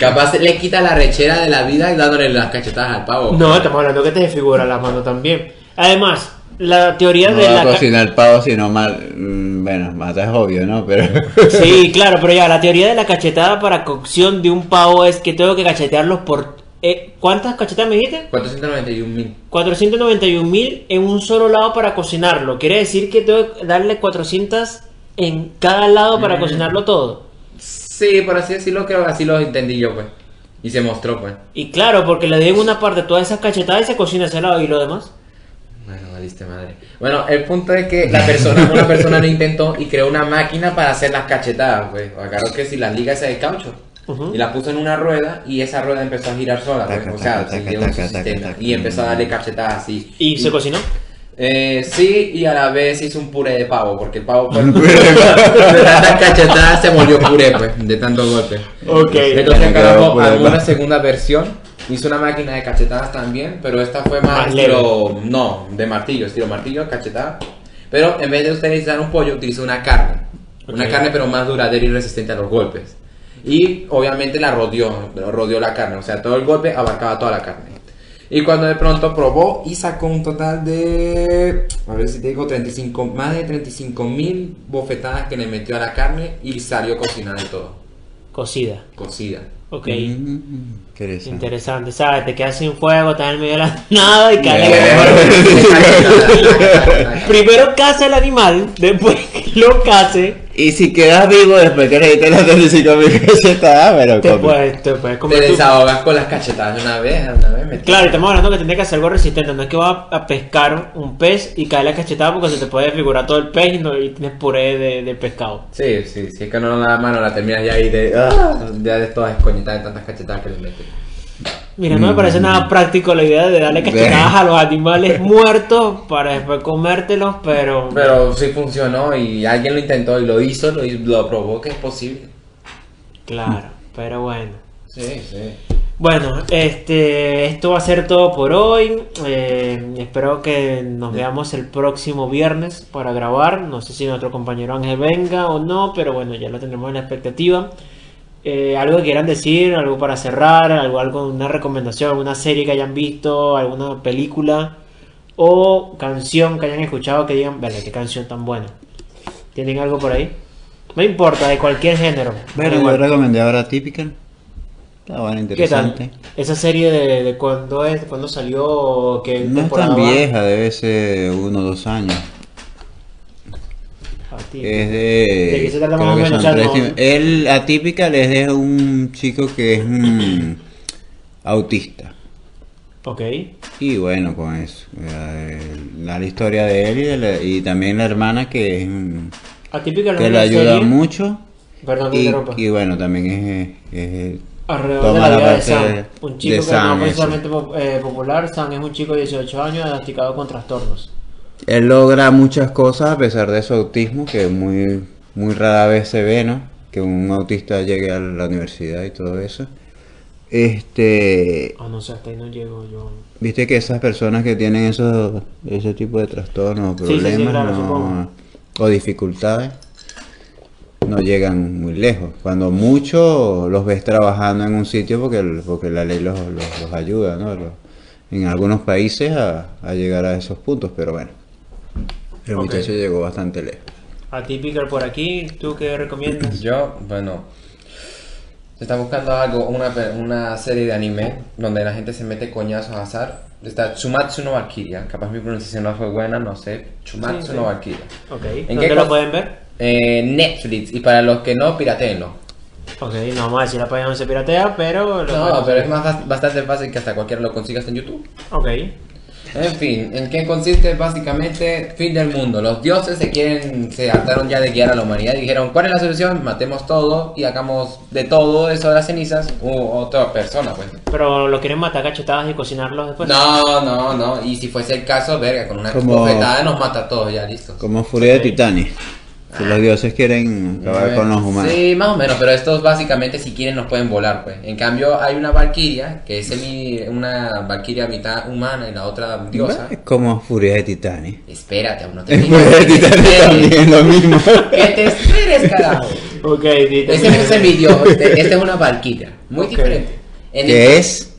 S1: Capaz le quita la rechera de la vida y dándole las cachetadas al pavo.
S3: No, estamos hablando que te desfigura la mano también. Además, la teoría
S2: No
S3: de
S2: va
S3: la ca-
S2: cocinar pavo, sino mal. Bueno, mata es obvio, ¿no? Pero.
S3: Sí, claro, pero ya, la teoría de la cachetada para cocción de un pavo es que tengo que cachetearlos por... eh, ¿Cuántas cachetadas me dijiste?
S1: 491 mil.
S3: 491 mil en un solo lado para cocinarlo. Quiere decir que tengo que darle 400 en cada lado para
S1: Mm.
S3: cocinarlo todo.
S1: Sí, por así decirlo, creo que así lo entendí yo, pues. Y se mostró, pues.
S3: Y claro, porque le den una parte todas esas cachetadas y se cocina ese lado y lo demás.
S1: Bueno, valiste madre. Bueno, el punto es que la persona, una persona lo intentó y creó una máquina para hacer las cachetadas, pues. Agarró que si las ligas esa de caucho. Y la puso en una rueda y esa rueda empezó a girar sola, pues,
S2: Taca,
S1: o sea,
S2: taca, taca,
S1: su
S2: taca,
S1: sistema
S2: taca.
S1: y empezó a darle cachetadas así.
S3: ¿Y se cocinó?
S1: Eh, sí, y a la vez hizo un puré de pavo, porque el pavo pues,
S2: de
S1: tantas cachetadas se volvió puré, pues, de tanto golpe.
S3: Ok.
S1: Entonces carajo,
S2: quedó puré de
S1: armó una
S2: pavo.
S1: segunda versión, hizo una máquina de cachetadas también, pero esta fue más,
S3: Más
S1: estilo, no, de martillo, estilo martillo, cachetada. Pero en vez de utilizar un pollo, utilizó una carne. Una carne pero más duradera y resistente a los golpes. Y obviamente la rodeó, rodeó la carne, o sea, todo el golpe abarcaba toda la carne. Y cuando de pronto probó y sacó un total de, a ver si te digo, 35, más de 35 mil bofetadas que le metió a la carne y salió cocinada y todo,
S3: Cocida.
S1: cocida.
S3: Ok.
S2: Mm, Interesante.
S3: Interesante, ¿sabes? Te quedas sin fuego, estás en medio de la nada y cae.
S2: Yeah.
S3: Primero caza el animal, después lo case,
S2: Y si quedas vivo después que le las 35 mil cachetadas, pero
S3: te
S2: come.
S3: puedes, te puedes
S1: Te
S3: comer tu-
S1: desahogas con las cachetadas de una vez, de una vez. me-
S3: Claro, estamos hablando que tendría que hacer algo resistente. No es que vas a pescar un pez y cae la cachetada porque se te puede desfigurar todo el pez y, no, y tienes puré de, de pescado.
S1: Sí, sí, sí, es que no la mano, la terminas ya ahí de. ah, ya de todas escoñetadas de tantas cachetadas que le metes.
S3: Mira, no me parece nada práctico la idea de darle cachetadas a los animales muertos para después comértelos, pero...
S1: Pero sí funcionó y alguien lo intentó y lo hizo, lo, lo probó que es posible.
S3: Claro, pero bueno.
S1: Sí, sí.
S3: Bueno, este, esto va a ser todo por hoy. Eh, espero que nos veamos el próximo viernes para grabar. No sé si nuestro compañero Ángel venga o no, pero bueno, ya lo tenemos en la expectativa. Eh, algo que quieran decir, algo para cerrar, algo, algo, una recomendación, alguna serie que hayan visto, alguna película o canción que hayan escuchado que digan, vale, qué canción tan buena. ¿Tienen algo por ahí? No importa, de cualquier género.
S2: Bueno, yo recomendé ahora Typical. Está bueno,
S3: ¿Qué tal?
S2: interesante.
S3: Esa serie de, de cuándo es, cuándo salió, qué
S2: No es tan vieja, debe ser uno o dos años. Es de.
S3: ¿De qué se trata más o menos? no-
S2: El Atypical es de un chico que es mm, autista.
S3: Ok.
S2: Y bueno, con eso. eh, La, la historia de él y, de la- y también la hermana que es.
S3: Atípica no
S2: que le ayuda
S3: serie,
S2: mucho.
S3: Perdón que
S2: Y,
S3: interrumpa.
S2: y bueno, también es. es-
S3: Alrededor
S2: toma
S3: de la
S2: la
S3: vida de Sam.
S2: de-
S3: Un chico
S2: de
S3: que
S2: Sam,
S3: no es eh, popular. Sam es un chico de 18 años diagnosticado con trastornos.
S2: Él logra muchas cosas a pesar de su autismo, que muy, muy rara vez se ve, ¿no? Que un autista llegue a la universidad y todo eso. Este,
S3: Ah, no sé, hasta ahí no llego yo.
S2: viste que esas personas que tienen esos, ese tipo de trastornos o
S3: Sí, sí, sí,
S2: problemas
S3: claro,
S2: no-
S3: supongo.
S2: o dificultades no llegan muy lejos. Cuando mucho los ves trabajando en un sitio porque, porque la ley los, los- los ayuda, ¿no? Los- en algunos países a, a llegar a esos puntos, pero bueno, el muchacho llegó bastante lejos.
S3: Atypical por aquí, ¿tú qué recomiendas?
S1: Yo, bueno, se está buscando algo, una, una serie de anime donde la gente se mete coñazos a azar. Está Chumatsu no Valkyria, capaz mi pronunciación no fue buena, no sé. Chumatsu
S3: Sí, sí.
S1: no Valkyria.
S3: Ok.
S1: ¿En
S3: ¿Dónde
S1: qué
S3: lo pueden ver?
S1: Eh, Netflix, y para los que no, piratéenlo.
S3: Ok, no vamos a decir la página donde se piratea, pero... lo
S1: No, pero es más bastante fácil que hasta cualquiera lo consigas en YouTube.
S3: Ok.
S1: En fin, ¿en qué consiste básicamente fin del mundo? Los dioses se quieren, se hartaron ya de guiar a la humanidad y dijeron, ¿cuál es la solución? Matemos todo y hagamos de todo eso de las cenizas u otra persona, pues.
S3: Pero lo quieren matar a cachetadas y cocinarlos después.
S1: No, no, no. Y si fuese el caso, verga, con una
S2: Como-
S1: bofetada nos mata a todos ya, listo.
S2: Como Furia de Titanes, que los dioses quieren acabar con los humanos.
S1: Sí, más o menos, pero estos básicamente si quieren nos pueden volar, pues. En cambio hay una valquiria, que es semi, una valquiria mitad humana y la otra diosa.
S2: Es como Furia de Titanes.
S1: Espérate, aún no te
S2: Furia de Titanes también lo mismo.
S1: Que te esperes, carajo.
S3: Ok,
S1: Este es un semidios, este, este es una valquiria. Muy diferente. En
S2: ¿Qué es?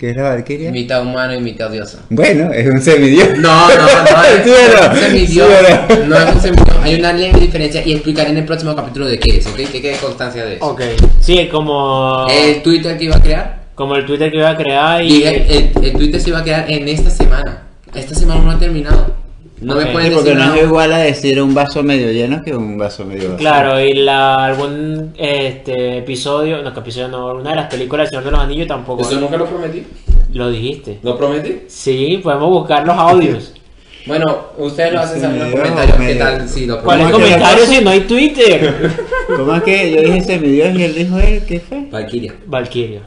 S2: ¿Qué es la Valkyria?
S1: Mitad humano y mitad diosa.
S2: Bueno, es un semidios.
S1: No, no, no, es,
S2: Sí, no?
S1: es un semidios.
S2: Sí, no?
S1: No es un semidios. Hay una leve diferencia y explicaré en el próximo capítulo de qué es, ¿ok? Que quede constancia de eso.
S3: Ok. Sí, como...
S1: El Twitter que iba a crear.
S3: Como el Twitter que iba a crear y...
S1: Y el, el- el Twitter se iba a crear en esta semana. Esta semana no ha terminado. No me pueden
S2: Sí, porque
S1: decir
S2: no
S1: nada.
S2: es igual a decir un vaso medio lleno que un vaso medio vacío.
S3: Claro, y la, algún este, episodio, no, que episodio no, una de las películas del Señor de los Anillos tampoco
S1: Eso nunca lo prometí.
S3: lo dijiste.
S1: ¿Lo prometí?
S3: Sí, podemos buscar los audios.
S1: Bueno, ustedes lo hacen
S2: Sí,
S1: saber en los comentarios. ¿Qué tal si lo
S3: ¿Cuál es el
S2: ¿Cómo
S1: prometí?
S2: que
S3: comentario
S2: la
S3: si no hay Twitter?
S2: ¿Cómo es que yo dije semidios y él dijo él? ¿Qué fue?
S1: Valkyria.
S3: Valkyria.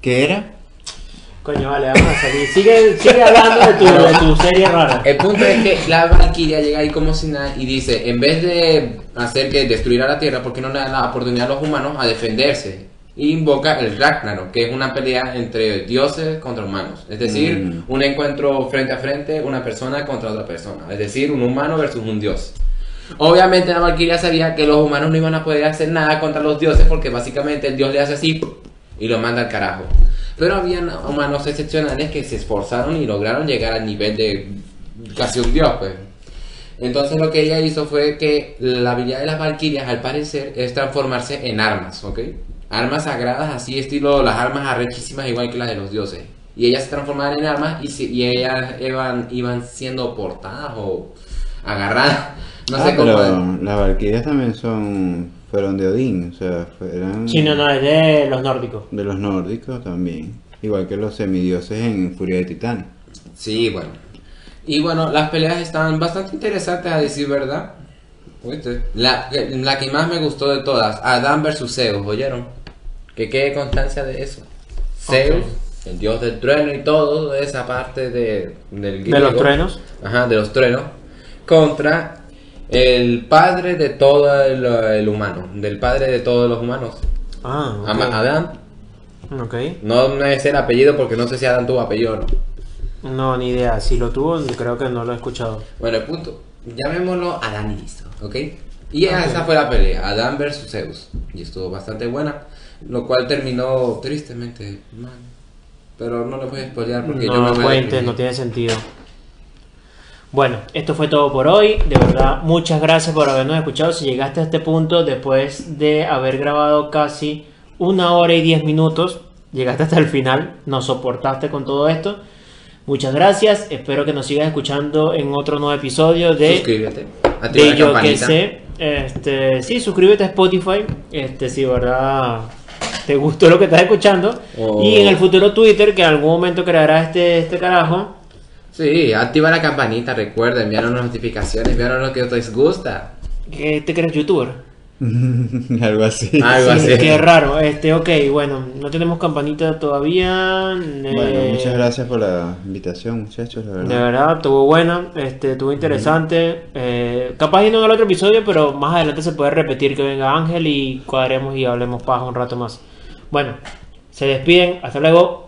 S2: ¿Qué era?
S3: Coño, vale, vamos a salir. Sigue, sigue hablando de tu, de tu serie rara.
S1: El punto es que la Valkyria llega ahí como si nada y dice, en vez de hacer que destruir a la Tierra, ¿por qué no le dan la oportunidad a los humanos a defenderse? Y invoca el Ragnarok, que es una pelea entre dioses contra humanos. Es decir,
S2: Mm.
S1: un encuentro frente a frente, una persona contra otra persona. Es decir, un humano versus un dios. Obviamente la Valkyria sabía que los humanos no iban a poder hacer nada contra los dioses porque básicamente el dios le hace así y lo manda al carajo. Pero habían humanos excepcionales que se esforzaron y lograron llegar al nivel de casi un dios, pues. Entonces lo que ella hizo fue que la habilidad de las valquirias, al parecer, es transformarse en armas, ¿ok? Armas sagradas, así estilo las armas arrechísimas, igual que las de los dioses. Y ellas se transformaban en armas y, si- y ellas iban, iban siendo portadas o agarradas. No
S2: Ah,
S1: sé cómo...
S2: pero las Valkyrias también son fueron de Odín, o sea, eran
S3: Sí, no, no, es de los nórdicos.
S2: de los nórdicos también, igual que los semidioses en Furia de Titanes.
S1: Sí, bueno. Y bueno, las peleas estaban bastante interesantes a decir verdad. ¿Oíste? La, la que más me gustó de todas, Adán versus Zeus, ¿oyeron? Que quede constancia de eso. Zeus, el dios del trueno y todo, esa parte de, del
S3: De los
S1: griego.
S3: truenos.
S1: Ajá, de los truenos. Contra el padre de todo el, el humano, del padre de todos los humanos.
S3: Ah, ok.
S1: Ama- Adán.
S3: Ok.
S1: No me sé el apellido porque no sé si Adán tuvo apellido o no.
S3: No, ni idea. Si lo tuvo, creo que no lo he escuchado.
S1: Bueno, el punto. Llamémoslo Adán y listo, ¿ok? Y esa fue la pelea, Adán versus Zeus. Y estuvo bastante buena, lo cual terminó tristemente mal. Pero no lo voy a spoilear porque yo me
S3: No
S1: voy a
S3: cuentes,
S1: deprimir.
S3: no tiene sentido. Bueno, esto fue todo por hoy. De verdad, muchas gracias por habernos escuchado. Si llegaste a este punto después de haber grabado casi una hora y diez minutos, llegaste hasta el final, nos soportaste con todo esto. Muchas gracias. Espero que nos sigas escuchando en otro nuevo episodio de
S1: Suscríbete, activa
S3: de
S1: la
S3: yo que
S1: campanita.
S3: sé. Este, sí, suscríbete a Spotify. Este, si verdad te gustó lo que estás escuchando.
S1: O-
S3: Y en el futuro Twitter, que en algún momento creará este, este carajo.
S1: Sí, activa la campanita, recuerda, enviarnos notificaciones, enviarnos lo que os gusta.
S3: ¿Qué te crees youtuber?
S2: Algo así.
S1: Algo
S3: Sí,
S1: así.
S3: Qué raro. Este, ok, bueno, no tenemos campanita todavía.
S2: Bueno,
S3: eh,
S2: muchas gracias por la invitación, muchachos, la
S3: De
S2: verdad.
S3: verdad, estuvo buena, este, estuvo interesante. Eh, capaz y no en el otro episodio, pero más adelante se puede repetir que venga Ángel y cuadremos y hablemos paja un rato más. Bueno, se despiden, hasta luego.